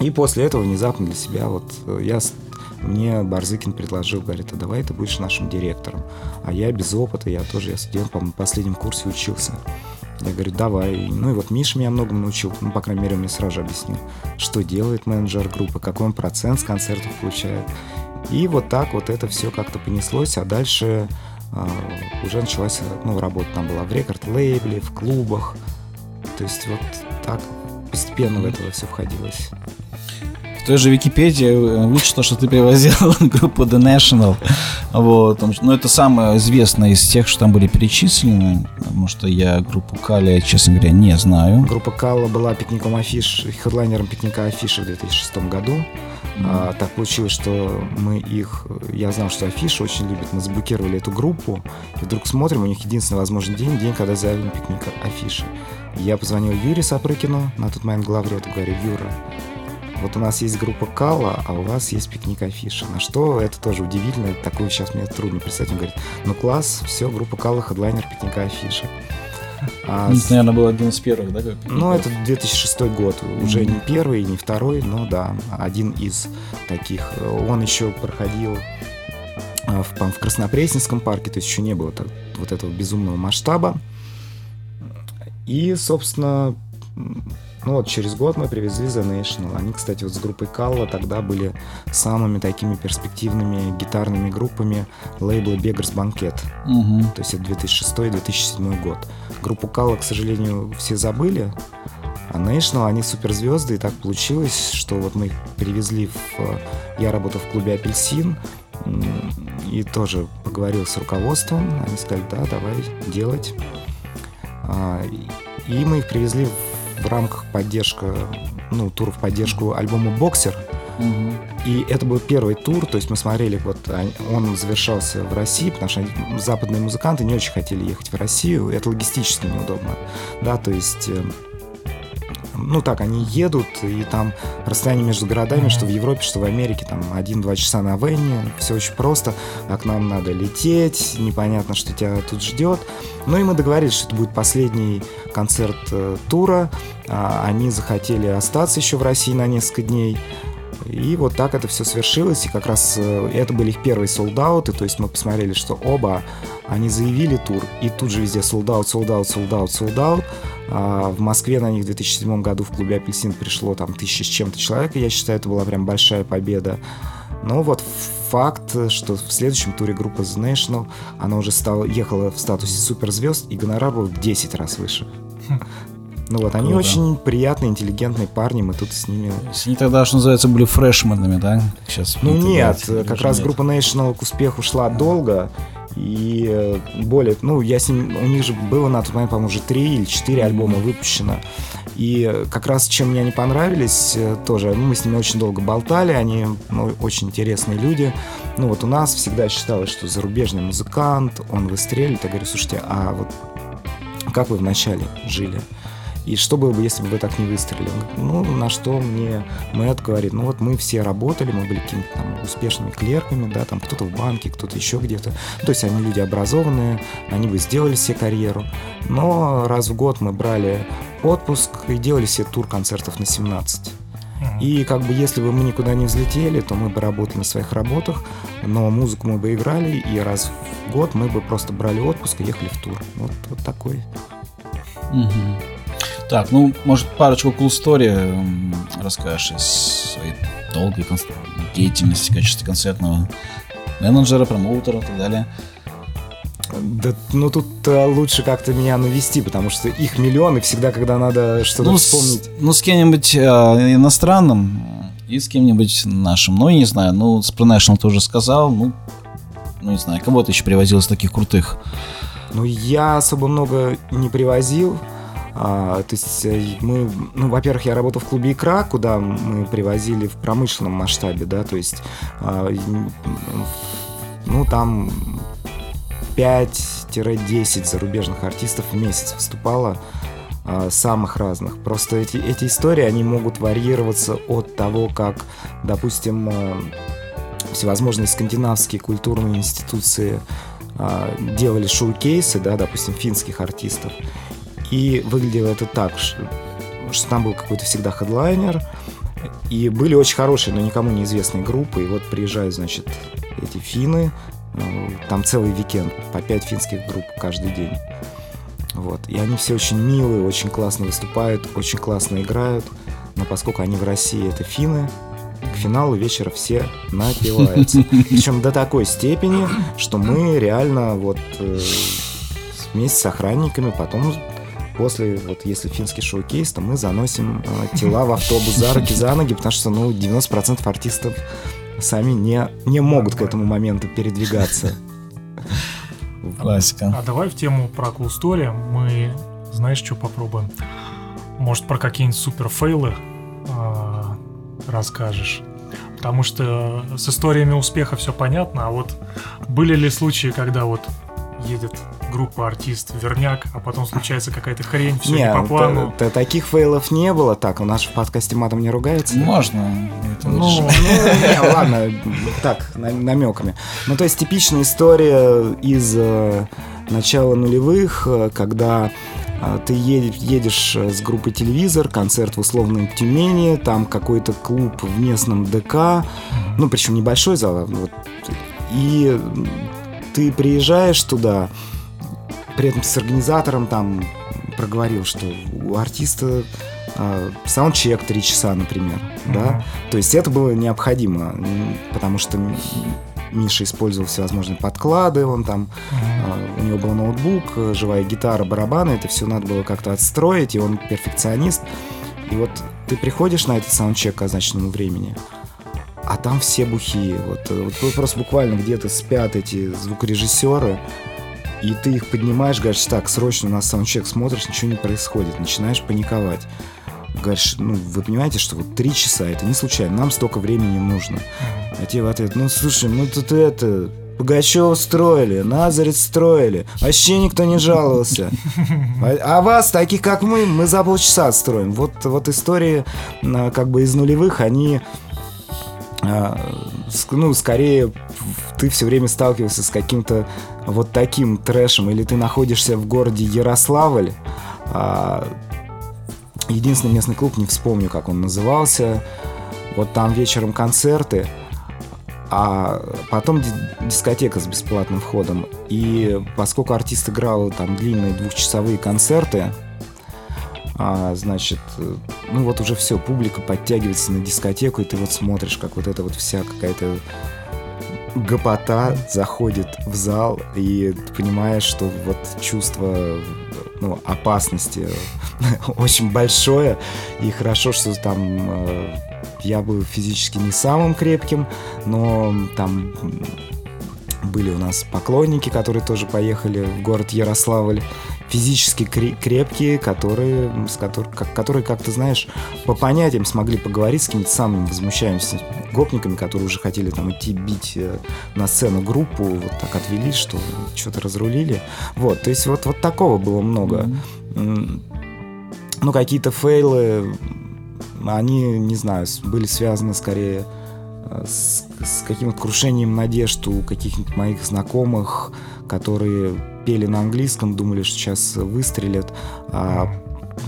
И после этого внезапно для себя вот э, я мне Барзыкин предложил, говорит, а давай ты будешь нашим директором. А я без опыта, я тоже, я студент, по последнем курсе учился. Я говорю, давай. Ну и вот Миша меня многому научил, ну, по крайней мере, он мне сразу же объяснил, что делает менеджер группы, какой он процент с концертов получает. И вот так вот это все как-то понеслось, а дальше э, уже началась ну, работа там была в рекорд-лейбле, в клубах. То есть вот так постепенно в это все входилось. В той же Википедии э, вычитал, что ты привозил группу The National. Вот. Но это самое известное из тех, что там были перечислены. Потому что я группу Кали, честно говоря, не знаю. Группа Калла была пикником афиш, хедлайнером пикника афиши в 2006 году. Mm-hmm. А, так получилось, что мы их... Я знал, что афиши очень любят. Мы заблокировали эту группу. И вдруг смотрим, у них единственный возможный день, день, когда заявлен пикник афиши. Я позвонил Юрию Сапрыкину, на тот момент главреду, говорю, Юра, вот у нас есть группа Кала, а у вас есть пикник афиша. На что это тоже удивительно, такое сейчас мне трудно представить. Он говорит, ну класс, все, группа Кала, хедлайнер пикника афиша. А, ну, это, наверное, был один из первых, да? Как ну, это 2006 год. Mm-hmm. Уже не первый, не второй, но да, один из таких. Он еще проходил в, в Краснопресненском парке, то есть еще не было так, вот этого безумного масштаба. И, собственно, ну вот через год мы привезли The National. Они, кстати, вот с группой Калла тогда были самыми такими перспективными гитарными группами лейбла Beggars Banquet. Угу. То есть это 2006-2007 год. Группу Калла, к сожалению, все забыли. А National, они суперзвезды, и так получилось, что вот мы их привезли в... Я работал в клубе «Апельсин», и тоже поговорил с руководством. Они сказали, да, давай делать. А, и мы их привезли в рамках поддержки, ну, тур в поддержку альбома «Боксер». Угу. И это был первый тур, то есть мы смотрели, вот он завершался в России, потому что западные музыканты не очень хотели ехать в Россию, это логистически неудобно, да, то есть э, ну так, они едут, и там расстояние между городами, что в Европе, что в Америке, там один-два часа на Вене, все очень просто, а к нам надо лететь, непонятно, что тебя тут ждет. Ну и мы договорились, что это будет последний концерт э, тура, а, они захотели остаться еще в России на несколько дней, и вот так это все свершилось, и как раз э, это были их первые солдаты, то есть мы посмотрели, что оба, они заявили тур, и тут же везде солдат, солдат, солдат, солдат. В Москве на них в 2007 году в клубе «Апельсин» пришло там тысяча с чем-то человек, и я считаю, это была прям большая победа. Но вот факт, что в следующем туре группа The National, она уже стала, ехала в статусе суперзвезд, и гонорар был в 10 раз выше. Ну вот, они Круто. очень приятные, интеллигентные парни, мы тут с ними... Они тогда, что называется, были фрешманами, да? Сейчас ну нет, как раз нет. группа National к успеху шла долго, и э, более, ну, я с ним, у них же было на тот момент, по-моему, уже три или четыре альбома выпущено. И как раз чем мне они понравились э, тоже, ну, мы с ними очень долго болтали, они ну, очень интересные люди. Ну, вот у нас всегда считалось, что зарубежный музыкант, он выстрелит. Я говорю, слушайте, а вот как вы вначале жили? И что было бы, если бы вы так не выстрелили? Ну, на что мне Мэтт говорит, ну вот мы все работали, мы были какими-то там успешными клерками, да, там кто-то в банке, кто-то еще где-то. То есть они люди образованные, они бы сделали себе карьеру. Но раз в год мы брали отпуск и делали себе тур концертов на 17. И как бы если бы мы никуда не взлетели, то мы бы работали на своих работах, но музыку мы бы играли, и раз в год мы бы просто брали отпуск и ехали в тур. Вот, вот такой. Угу. Так, ну, может, парочку cool story расскажешь из своей долгой деятельности в качестве концертного менеджера, промоутера и так далее. Да, ну тут а, лучше как-то меня навести, потому что их миллионы всегда, когда надо что-то ну, вспомнить. С, ну, с кем-нибудь а, иностранным и с кем-нибудь нашим. Ну, не знаю, ну, с Pronational тоже сказал, ну, ну, не знаю, кого то еще привозил из таких крутых? Ну, я особо много не привозил. А, то есть э, мы, ну, во-первых, я работал в клубе «Икра», куда мы привозили в промышленном масштабе, да, то есть, а, ну, там 5-10 зарубежных артистов в месяц выступало а, самых разных. Просто эти, эти истории, они могут варьироваться от того, как, допустим, а, всевозможные скандинавские культурные институции а, делали шоу-кейсы, да, допустим, финских артистов, и выглядело это так, что, что там был какой-то всегда хедлайнер, и были очень хорошие, но никому неизвестные группы. И вот приезжают, значит, эти финны, ну, там целый викенд, по пять финских групп каждый день. Вот. И они все очень милые, очень классно выступают, очень классно играют. Но поскольку они в России, это финны, к финалу вечера все напиваются. Причем до такой степени, что мы реально вот э, вместе с охранниками потом после, вот если финский шоу-кейс, то мы заносим э, тела в автобус за руки, за ноги, потому что, ну, 90% артистов сами не, не могут к этому моменту передвигаться. Классика. А давай в тему про Cool Story мы, знаешь, что попробуем? Может, про какие-нибудь супер фейлы э, расскажешь? Потому что с историями успеха все понятно, а вот были ли случаи, когда вот едет группа, артист, верняк, а потом случается какая-то хрень, все не, не по плану. Т- таких фейлов не было. Так, у нас в подкасте матом не ругается. Можно. Это ну, ну, не, ладно, так, намеками. Ну, то есть типичная история из э, начала нулевых, э, когда а, ты едешь с группой телевизор, концерт в условном Тюмени, там какой-то клуб в местном ДК, ну, причем небольшой зал, вот, и ты приезжаешь туда, при этом с организатором там проговорил, что у артиста э, саундчек 3 часа, например, mm-hmm. да, то есть это было необходимо, потому что Миша использовал всевозможные подклады, он там, mm-hmm. э, у него был ноутбук, живая гитара, барабаны, это все надо было как-то отстроить, и он перфекционист. И вот ты приходишь на этот саундчек к означенному времени, а там все бухие. Вот, вот просто буквально где-то спят эти звукорежиссеры, и ты их поднимаешь, говоришь, так, срочно у нас саундчек, смотришь, ничего не происходит, начинаешь паниковать. Говоришь, ну, вы понимаете, что вот три часа, это не случайно, нам столько времени нужно. А тебе в ответ, ну, слушай, мы тут это, Пугачева строили, Назарет строили, вообще никто не жаловался. А, а вас, таких как мы, мы за полчаса строим. Вот, вот истории а, как бы из нулевых, они а, ну, скорее ты все время сталкиваешься с каким-то вот таким трэшем, или ты находишься в городе Ярославль, а, единственный местный клуб, не вспомню, как он назывался, вот там вечером концерты, а потом дискотека с бесплатным входом. И поскольку артист играл там длинные двухчасовые концерты, а, значит, ну вот уже все, публика подтягивается на дискотеку, и ты вот смотришь, как вот это вот вся какая-то гопота заходит в зал, и ты понимаешь, что вот чувство ну, опасности очень большое, и хорошо, что там э, я был физически не самым крепким, но там были у нас поклонники, которые тоже поехали в город Ярославль, физически крепкие, которые, с котор, как, которые как-то, знаешь, по понятиям смогли поговорить с какими-то самыми возмущающимися гопниками, которые уже хотели там идти бить э, на сцену группу, вот так отвели, что что-то разрулили. Вот, то есть вот, вот такого было много. Mm-hmm. Ну, какие-то фейлы, они, не знаю, были связаны скорее э, с, с каким-то крушением надежд у каких-нибудь моих знакомых, которые пели на английском, думали, что сейчас выстрелят, а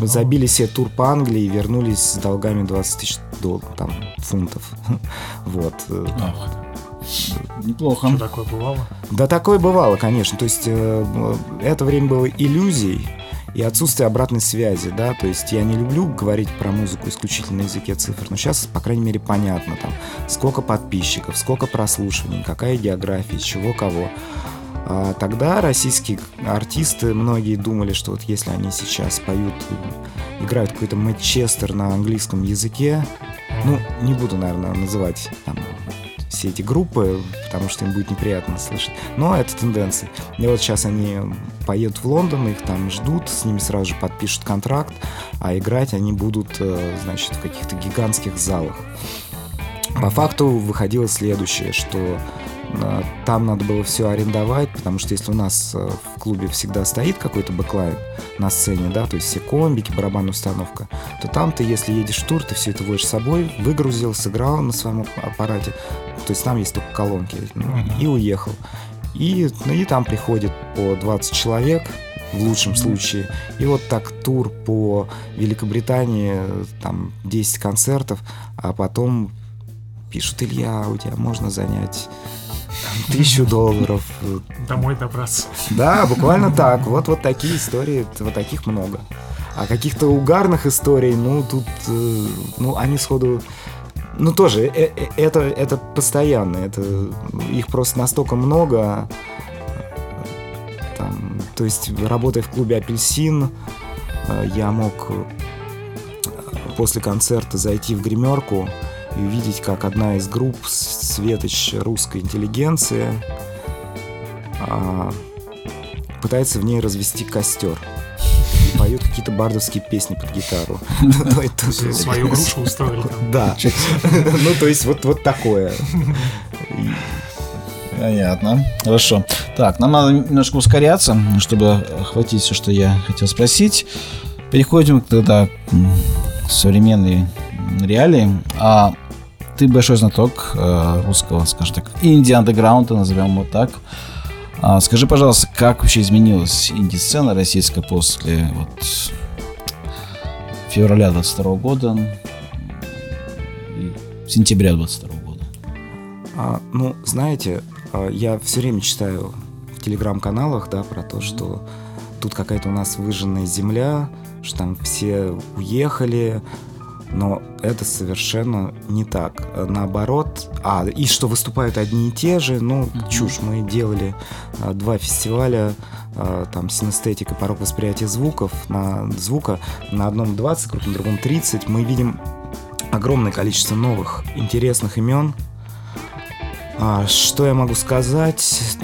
забили себе тур по Англии и вернулись с долгами 20 тысяч долларов, там, фунтов. вот. Ах. Неплохо. Что такое бывало? Да, такое бывало, конечно. То есть э, это время было иллюзий и отсутствие обратной связи, да, то есть я не люблю говорить про музыку исключительно на языке цифр, но сейчас, по крайней мере, понятно, там, сколько подписчиков, сколько прослушиваний, какая география, чего кого. А тогда российские артисты, многие думали, что вот если они сейчас поют, играют какой-то Мэтчестер на английском языке, ну, не буду, наверное, называть там, все эти группы, потому что им будет неприятно слышать. Но это тенденция. И вот сейчас они поедут в Лондон, их там ждут, с ними сразу же подпишут контракт, а играть они будут, э, значит, в каких-то гигантских залах. По факту выходило следующее, что там надо было все арендовать, потому что если у нас э, в клубе всегда стоит какой-то backline на сцене, да, то есть все комбики, барабанная установка, то там ты, если едешь в тур, ты все это возишь с собой, выгрузил, сыграл на своем аппарате, то есть там есть только колонки, ну, и уехал. И, ну, и там приходит по 20 человек, в лучшем случае. И вот так тур по Великобритании, там 10 концертов, а потом пишут, Илья, у тебя можно занять тысячу долларов. Домой добраться. Да, буквально так. Вот, вот такие истории, вот таких много. А каких-то угарных историй, ну, тут, э, ну, они сходу... Ну, тоже, э, э, это, это постоянно, это, их просто настолько много. Там, то есть, работая в клубе «Апельсин», я мог после концерта зайти в гримерку, и увидеть, как одна из групп светоч русской интеллигенции а, пытается в ней развести костер и поют какие-то бардовские песни под гитару. Ну, Свою грушу устроили. Да. Ну, то есть вот, вот такое. Понятно. Хорошо. Так, нам надо немножко ускоряться, чтобы охватить все, что я хотел спросить. Переходим тогда к современной реалии. А ты большой знаток э, русского, скажем так, инди андеграунда, назовем его так. А, скажи, пожалуйста, как вообще изменилась инди-сцена российская после вот, февраля 22 года и сентября 22 года? А, ну, знаете, а, я все время читаю в телеграм-каналах, да, про то, что тут какая-то у нас выжженная земля, что там все уехали, но это совершенно не так. Наоборот, а, и что выступают одни и те же, ну, mm-hmm. чушь. Мы делали а, два фестиваля, а, там, синестетик и порог восприятия звуков, на, звука, на одном 20 групп, на другом 30. Мы видим огромное количество новых интересных имен. А, что я могу сказать?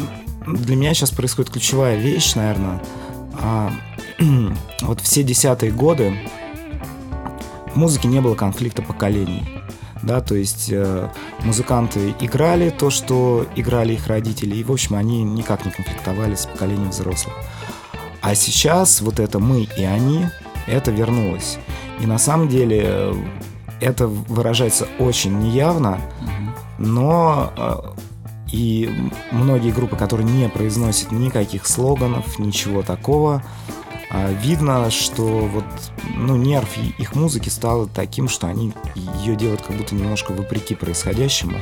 Для меня сейчас происходит ключевая вещь, наверное. А, вот все десятые годы в музыке не было конфликта поколений. Да, то есть э, музыканты играли то, что играли их родители, и, в общем, они никак не конфликтовали с поколением взрослых. А сейчас вот это мы и они, это вернулось. И на самом деле э, это выражается очень неявно, но э, и многие группы, которые не произносят никаких слоганов, ничего такого, видно, что вот, ну, нерв их музыки стал таким, что они ее делают как будто немножко вопреки происходящему.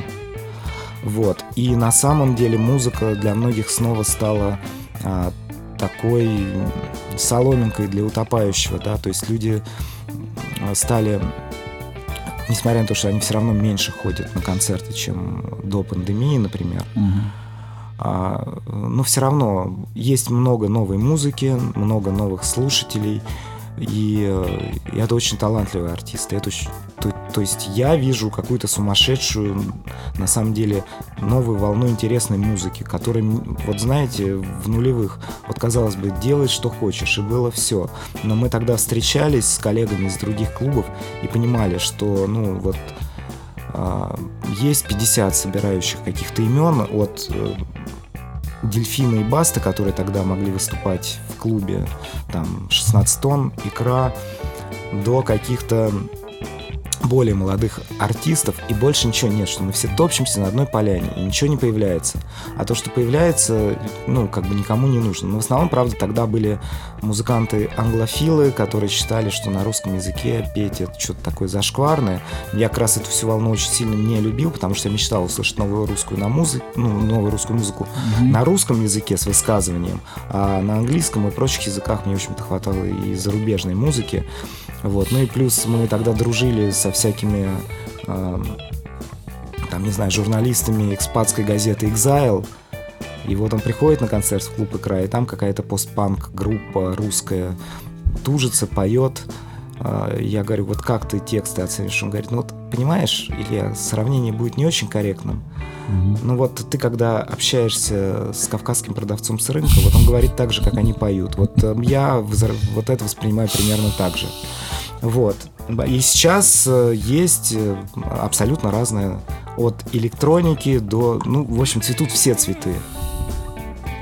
Вот. И на самом деле музыка для многих снова стала а, такой соломинкой для утопающего, да, то есть люди стали, несмотря на то, что они все равно меньше ходят на концерты, чем до пандемии, например, а, но все равно есть много новой музыки, много новых слушателей, и, э, и это очень талантливые артисты. Это то, то есть я вижу какую-то сумасшедшую, на самом деле, новую волну интересной музыки, которая, вот знаете, в нулевых, вот казалось бы, делай что хочешь, и было все. Но мы тогда встречались с коллегами из других клубов и понимали, что, ну, вот а, есть 50 собирающих каких-то имен от э, Дельфина и Баста, которые тогда могли выступать в клубе, там 16 тонн, икра, до каких-то более молодых артистов, и больше ничего нет, что мы все топчемся на одной поляне, и ничего не появляется. А то, что появляется, ну, как бы никому не нужно. Но в основном, правда, тогда были музыканты-англофилы, которые считали, что на русском языке петь это что-то такое зашкварное. Я как раз эту всю волну очень сильно не любил, потому что я мечтал услышать новую русскую на музыку, ну, новую русскую музыку mm-hmm. на русском языке с высказыванием, а на английском и прочих языках мне, в общем-то, хватало и зарубежной музыки. Вот. Ну и плюс мы тогда дружили со всякими, э, там, не знаю, журналистами экспатской газеты «Exile». И вот он приходит на концерт в клуб «Икра», и там какая-то постпанк группа русская тужится, поет. Э, я говорю, вот как ты тексты оценишь? Он говорит, ну вот, понимаешь, Илья, сравнение будет не очень корректным. Mm-hmm. Ну вот ты когда общаешься с кавказским продавцом с рынка, вот он говорит так же, как они поют. Вот э, я вот это воспринимаю примерно так же. Вот. И сейчас э, есть э, абсолютно разные от электроники до, ну, в общем, цветут все цветы.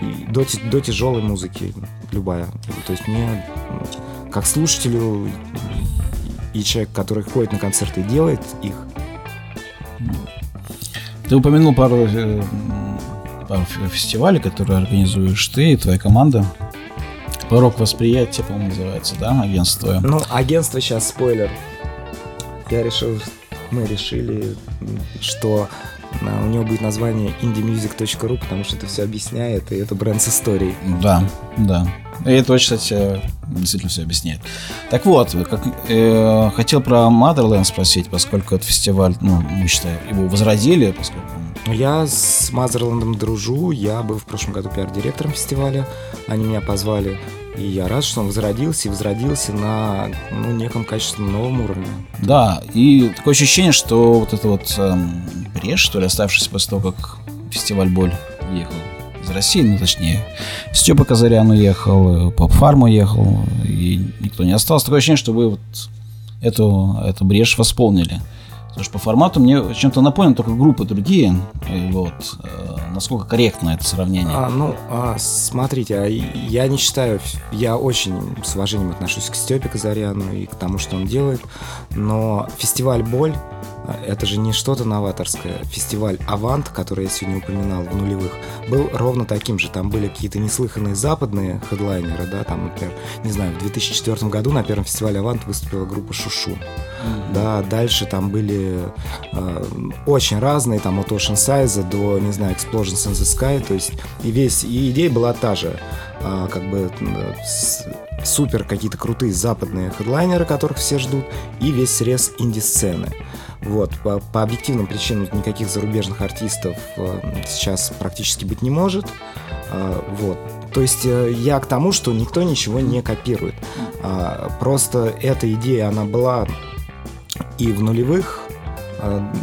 И до, до тяжелой музыки любая. То есть мне, как слушателю и человек, который ходит на концерты и делает их. Ты упомянул пару, э, пару фестивалей, которые организуешь ты и твоя команда. Порог восприятия, по-моему, называется, да, агентство? Ну, агентство сейчас спойлер. Я решил, мы решили, что у него будет название indiemusic.ru, потому что это все объясняет, и это бренд с историей. Да, да. И это очень, кстати, действительно все объясняет. Так вот, как, э, хотел про Motherland спросить, поскольку этот фестиваль, ну, мы считаем, его возродили, поскольку я с Мазерландом дружу, я был в прошлом году пиар-директором фестиваля, они меня позвали, и я рад, что он возродился и возродился на ну, неком качественном новом уровне. Да, и такое ощущение, что вот это вот эм, брешь, что ли, оставшийся после того, как фестиваль Боль уехал из России, ну точнее, Степа Казарян уехал, Поп Фарм уехал, и никто не остался. Такое ощущение, что вы вот эту, эту брешь восполнили. Потому что по формату мне чем-то напомнил только группы другие. И вот, э, насколько корректно это сравнение? А, ну, а, смотрите, а я не считаю, я очень с уважением отношусь к Степе Казаряну и к тому, что он делает, но фестиваль «Боль» это же не что-то новаторское. Фестиваль «Авант», который я сегодня упоминал в нулевых, был ровно таким же. Там были какие-то неслыханные западные хедлайнеры, да, там, например, не знаю, в 2004 году на первом фестивале «Авант» выступила группа «Шушу». Mm-hmm. Да, дальше там были э, очень разные, там от Ocean Size до, не знаю, Explosions in the Sky, то есть и весь, и идея была та же, э, как бы с, супер какие-то крутые западные хедлайнеры, которых все ждут, и весь срез инди-сцены. Вот, по, по объективным причинам никаких зарубежных артистов э, сейчас практически быть не может. Э, вот. То есть э, я к тому, что никто ничего не копирует. Э, просто эта идея, она была и в нулевых,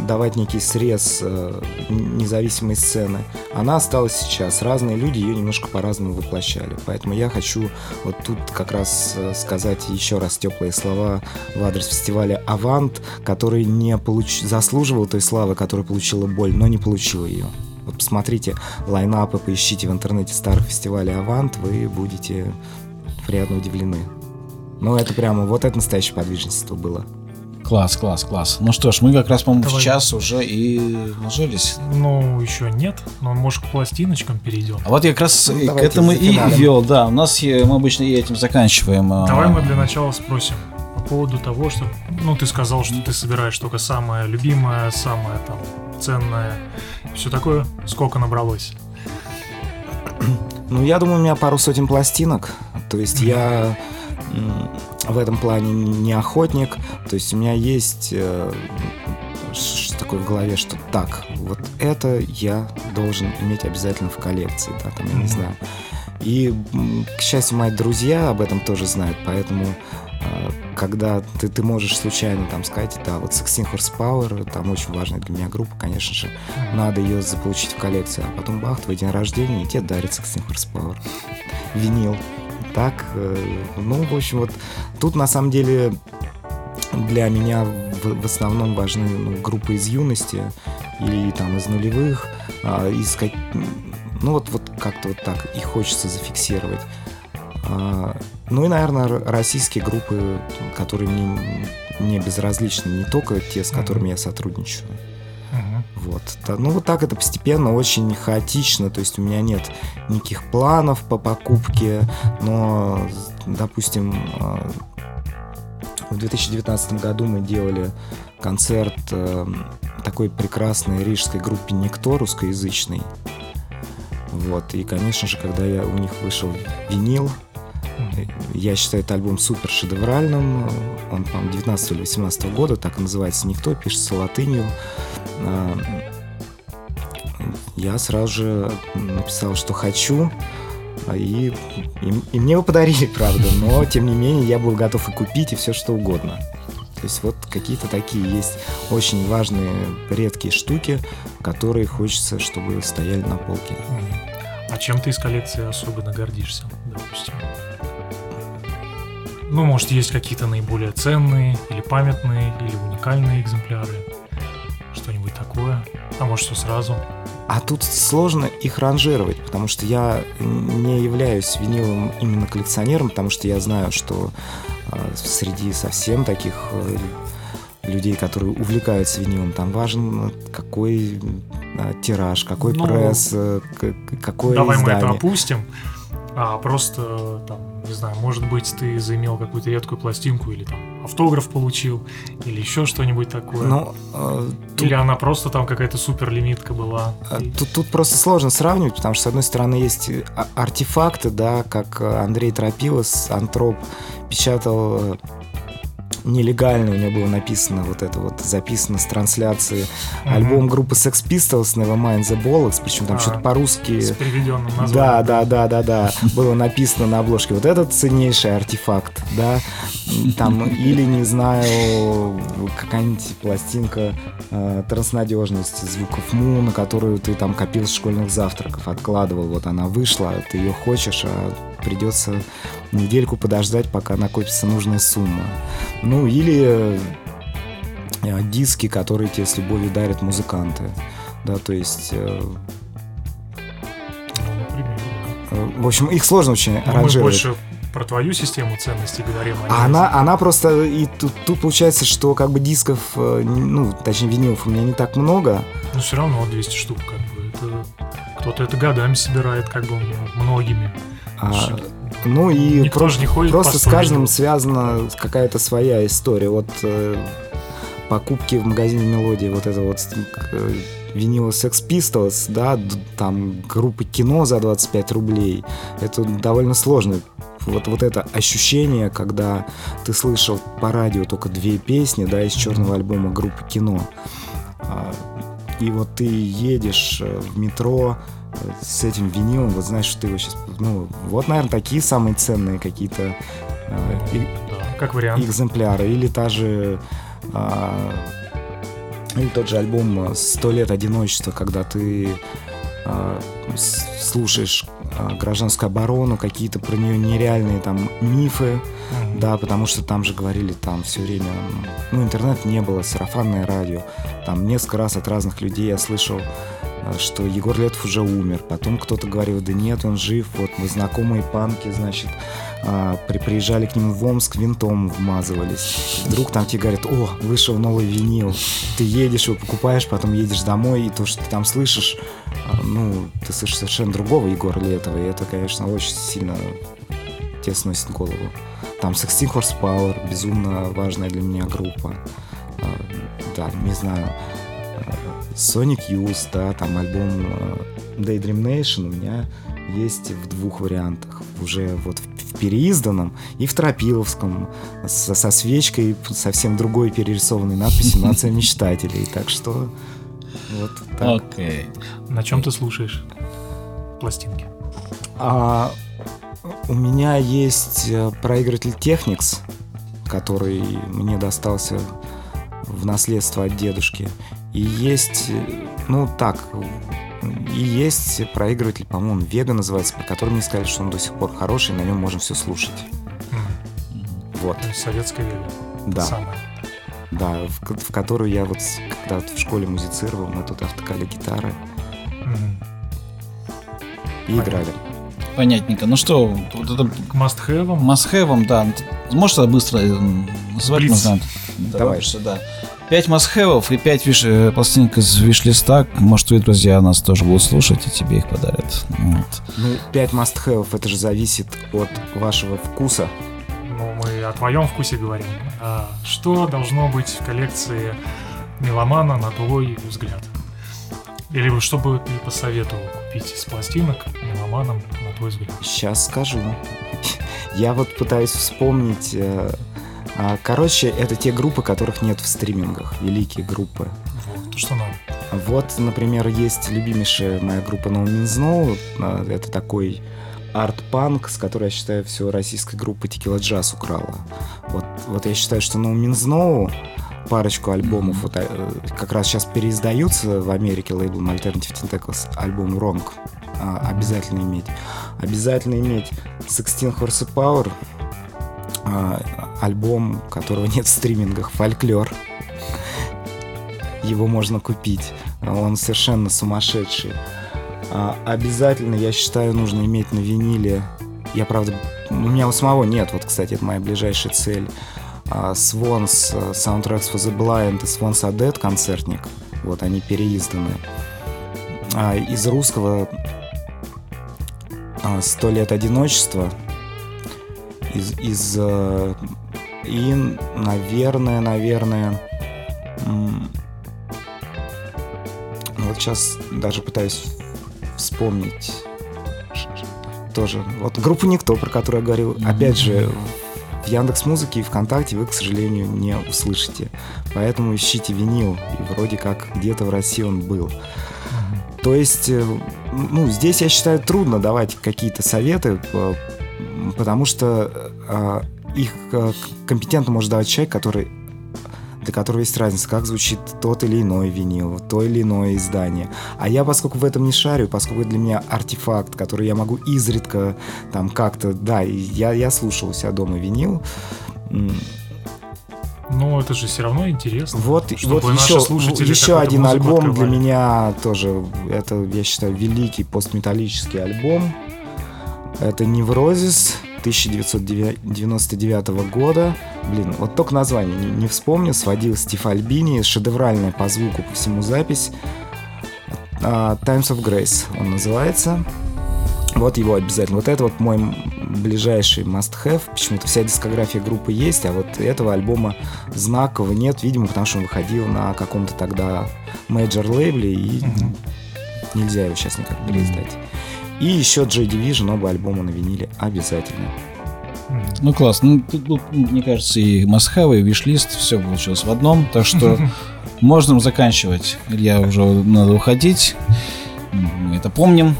давать некий срез э, независимой сцены, она осталась сейчас. Разные люди ее немножко по-разному воплощали. Поэтому я хочу вот тут как раз э, сказать еще раз теплые слова в адрес фестиваля «Авант», который не получ... заслуживал той славы, которую получила боль, но не получил ее. Вот посмотрите лайнапы, поищите в интернете старых фестивалей «Авант», вы будете приятно удивлены. Ну, это прямо, вот это настоящее подвижничество было. Класс, класс, класс. Ну что ж, мы как раз, по-моему, в час уже и ложились. Ну, еще нет, но может к пластиночкам перейдем. А вот я как раз ну, к этому и вел, да. У нас мы обычно и этим заканчиваем. А. Давай мы для начала спросим по поводу того, что, ну, ты сказал, что ты собираешь только самое любимое, самое там ценное, все такое. Сколько набралось? Ну, я думаю, у меня пару сотен пластинок. То есть я в этом плане не охотник. То есть у меня есть э, такое в голове, что так, вот это я должен иметь обязательно в коллекции, да, там, я не знаю. И, к счастью, мои друзья об этом тоже знают, поэтому э, когда ты, ты можешь случайно там сказать, да, вот 16 Horsepower, там очень важная для меня группа, конечно же, надо ее заполучить в коллекцию, а потом бах, твой день рождения, и тебе дарит 16 Horsepower. Винил так. Э, ну, в общем, вот тут на самом деле для меня в, в основном важны ну, группы из юности или там из нулевых, а, из ну вот, вот как-то вот так и хочется зафиксировать. А, ну и, наверное, российские группы, которые мне не безразличны, не только те, с которыми я сотрудничаю. Вот. Да, ну, вот так это постепенно, очень хаотично. То есть у меня нет никаких планов по покупке, но, допустим, а, в 2019 году мы делали концерт э, такой прекрасной рижской группе Никто, русскоязычной. Вот. И, конечно же, когда я, у них вышел винил, я считаю этот альбом супер шедевральным. Он, по-моему, 19 или 18 года, так и называется «Никто», пишется латынью. А, я сразу же написал, что хочу, и, и, и мне его подарили, правда, но тем не менее я был готов и купить, и все что угодно. То есть вот какие-то такие есть очень важные, редкие штуки, которые хочется, чтобы стояли на полке. А чем ты из коллекции особенно гордишься, допустим? Ну, может, есть какие-то наиболее ценные, или памятные, или уникальные экземпляры что-нибудь такое? А может, все сразу? А тут сложно их ранжировать, потому что я не являюсь виниловым именно коллекционером, потому что я знаю, что э, среди совсем таких э, людей, которые увлекаются винилом, там важен какой э, тираж, какой ну, пресс, э, какое давай издание. мы это опустим а просто, там, не знаю, может быть, ты заимел какую-то редкую пластинку или там автограф получил, или еще что-нибудь такое. Ну, э, тут... Или она просто там какая-то супер лимитка была. Э, тут, тут просто сложно сравнивать, потому что, с одной стороны, есть а, артефакты, да, как Андрей Тропилос, Антроп, печатал э, нелегально у него было написано вот это вот записано с трансляции mm-hmm. альбом группы Sex Pistols Nevermind the Bollocks, причем там а, что-то по-русски. С переведенным названием. Да, да, да, да, да. Было написано на обложке. Вот этот ценнейший артефакт, да. Там или, не знаю, какая-нибудь пластинка э, транснадежности звуков Му, на которую ты там копил с школьных завтраков, откладывал. Вот она вышла, ты ее хочешь, а придется недельку подождать, пока накопится нужная сумма. Ну, или э, диски, которые тебе с любовью дарят музыканты. Да, то есть... Э, ну, э, в общем, их сложно очень Но ну, Мы больше про твою систему ценностей говорим. А она, она просто и тут, тут получается, что как бы дисков, э, ну, точнее винилов у меня не так много. Ну все равно 200 штук, как бы. Это, кто-то это годами собирает, как бы многими. А, ну и Никто просто, не ходит просто с каждым связана какая-то своя история. Вот э, покупки в магазине Мелодии, вот это вот э, винила Sex Pistols, да, там группы кино за 25 рублей. Это довольно сложно. Вот, вот это ощущение, когда ты слышал по радио только две песни, да, из черного альбома группы кино. А, И вот ты едешь э, в метро с этим винилом, вот знаешь, что ты его сейчас... Ну, вот, наверное, такие самые ценные какие-то э, Да, как вариант. экземпляры. Или та же... а, или тот же альбом «Сто лет одиночества», когда ты с- слушаешь а, гражданскую оборону, какие-то про нее нереальные там мифы, Мгм. да, потому что там же говорили там все время, ну, интернет не было, сарафанное радио. Там несколько раз от разных людей я слышал, э, что Егор Летов уже умер. Потом кто-то говорил, да нет, он жив. Вот мы знакомые панки, значит, а, при, приезжали к нему в Омск, винтом вмазывались. Вдруг там тебе говорят, о, вышел новый винил. Ты едешь его покупаешь, потом едешь домой, и то, что ты там слышишь, а, ну, ты слышишь совершенно другого Егора Летова, и это, конечно, очень сильно тебе сносит голову. Там Sixteen Horsepower, безумно важная для меня группа. А, Да, не знаю. Sonic Youth, да, там альбом а, Daydream Nation у меня есть в двух вариантах. Уже вот в переизданном и в Тропиловском со, со свечкой, совсем другой перерисованной надписью «Нация мечтателей». Так что вот так. Окей. На чем ты слушаешь пластинки? А, у меня есть э, проигрыватель Technics, который мне достался в наследство от дедушки. И есть, э, ну так, и есть проигрыватель, по-моему, Вега называется, про который мне сказали, что он до сих пор хороший, на нем можно все слушать. М, Вот, есть Советская вега. да, Самая. да, в, в которую я вот когда в школе музицировал, мы туда втыкали гитары Мгм. и играли. Понятненько. Ну что, вот это К must-have. Масхевом, да. Можешь это быстро э, называть? Блиц. Да, Давай. лучше, да. Пять масхевов и пять виш... э, пластинок из виш-листа. Может, твои друзья нас тоже будут слушать и тебе их подарят. Вот. Ну, 5 must это же зависит от вашего вкуса. Ну, мы о твоем вкусе говорим. А что должно быть в коллекции меломана, на твой взгляд? Или что бы ты посоветовал купить из пластинок меломанам, на твой взгляд? Сейчас скажу. Я вот пытаюсь вспомнить. А, Короче, это те группы, которых нет в стримингах. Великие группы. Вот, то, что надо. Вот, например, есть любимейшая моя группа No Means No. А, Это такой арт-панк, с которой, я считаю, все российская группа Tequila Jazz украла. Вот, вот я считаю, что No Means No парочку альбомов вот, э, как раз сейчас переиздаются в Америке лейблом Alternative Tentacles альбом Wrong. А, обязательно иметь. Обязательно иметь Sixteen Horsepower, а, альбом, которого нет в стримингах, Фольклор. Его можно купить. Он совершенно сумасшедший. А, обязательно, я считаю, нужно иметь на виниле. Я, правда, у меня у самого нет. Вот, кстати, это моя ближайшая цель. А, Swans э, Soundtracks for the Blind и Swans Are концертник. Вот, они переизданы. А, из русского «Сто лет одиночества». Из, из э, и, наверное, наверное, ну вот сейчас даже пытаюсь вспомнить тоже. Вот группу «Никто», про которую я говорил, опять же, в Яндекс Музыке и ВКонтакте вы, к сожалению, не услышите. Поэтому ищите винил, и вроде как где-то в России он был. То есть, э, ну, здесь, я считаю, трудно давать какие-то советы, п- потому что э, их э, компетентно может давать человек, который для которого есть разница, как звучит тот или иной винил, то или иное издание. А я, поскольку в этом не шарю, поскольку для меня артефакт, который я могу изредка там как-то, да, я, я слушал у себя дома винил, Но это же все равно интересно. вот, вот еще, еще один альбом для открывали. меня тоже, это, я считаю, великий постметаллический альбом. Это Неврозис, 1999 года. Блин, вот только название не, не вспомню. Сводил Стив Альбини. Шедевральная по звуку, по всему запись. Uh, Times of Grace он называется. Вот его обязательно. Вот это вот мой ближайший must-have. Почему-то вся дискография группы есть, а вот этого альбома знакового нет, видимо, потому что он выходил на каком-то тогда major лейбле, и mm-hmm. нельзя его сейчас никак переиздать. И еще Joy Division, оба альбома на виниле обязательно. Ну класс. Ну, тут, тут, мне кажется, и must-have, и wishlist, все получилось в одном. Так что можно заканчивать. Илья уже надо уходить. Мы это помним.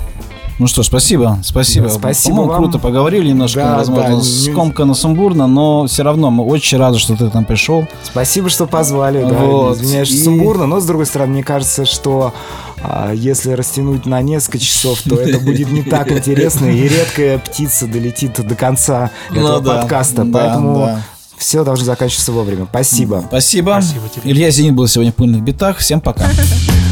Ну что, спасибо, спасибо. Да, спасибо вам. круто поговорили немножко, да, возможно, да, скомканно, сумбурно, но все равно мы очень рады, что ты там пришел. Спасибо, что позвали, да. Вот. Извиняюсь, и... сумбурно, но с другой стороны, мне кажется, что а, если растянуть на несколько часов, то это будет не так интересно, и редкая птица долетит до конца ну этого ну, подкаста, да, поэтому... Да. Все должно заканчиваться вовремя. Спасибо. Спасибо. Спасибо тебе. Илья Зенит был сегодня в пыльных битах. Всем пока.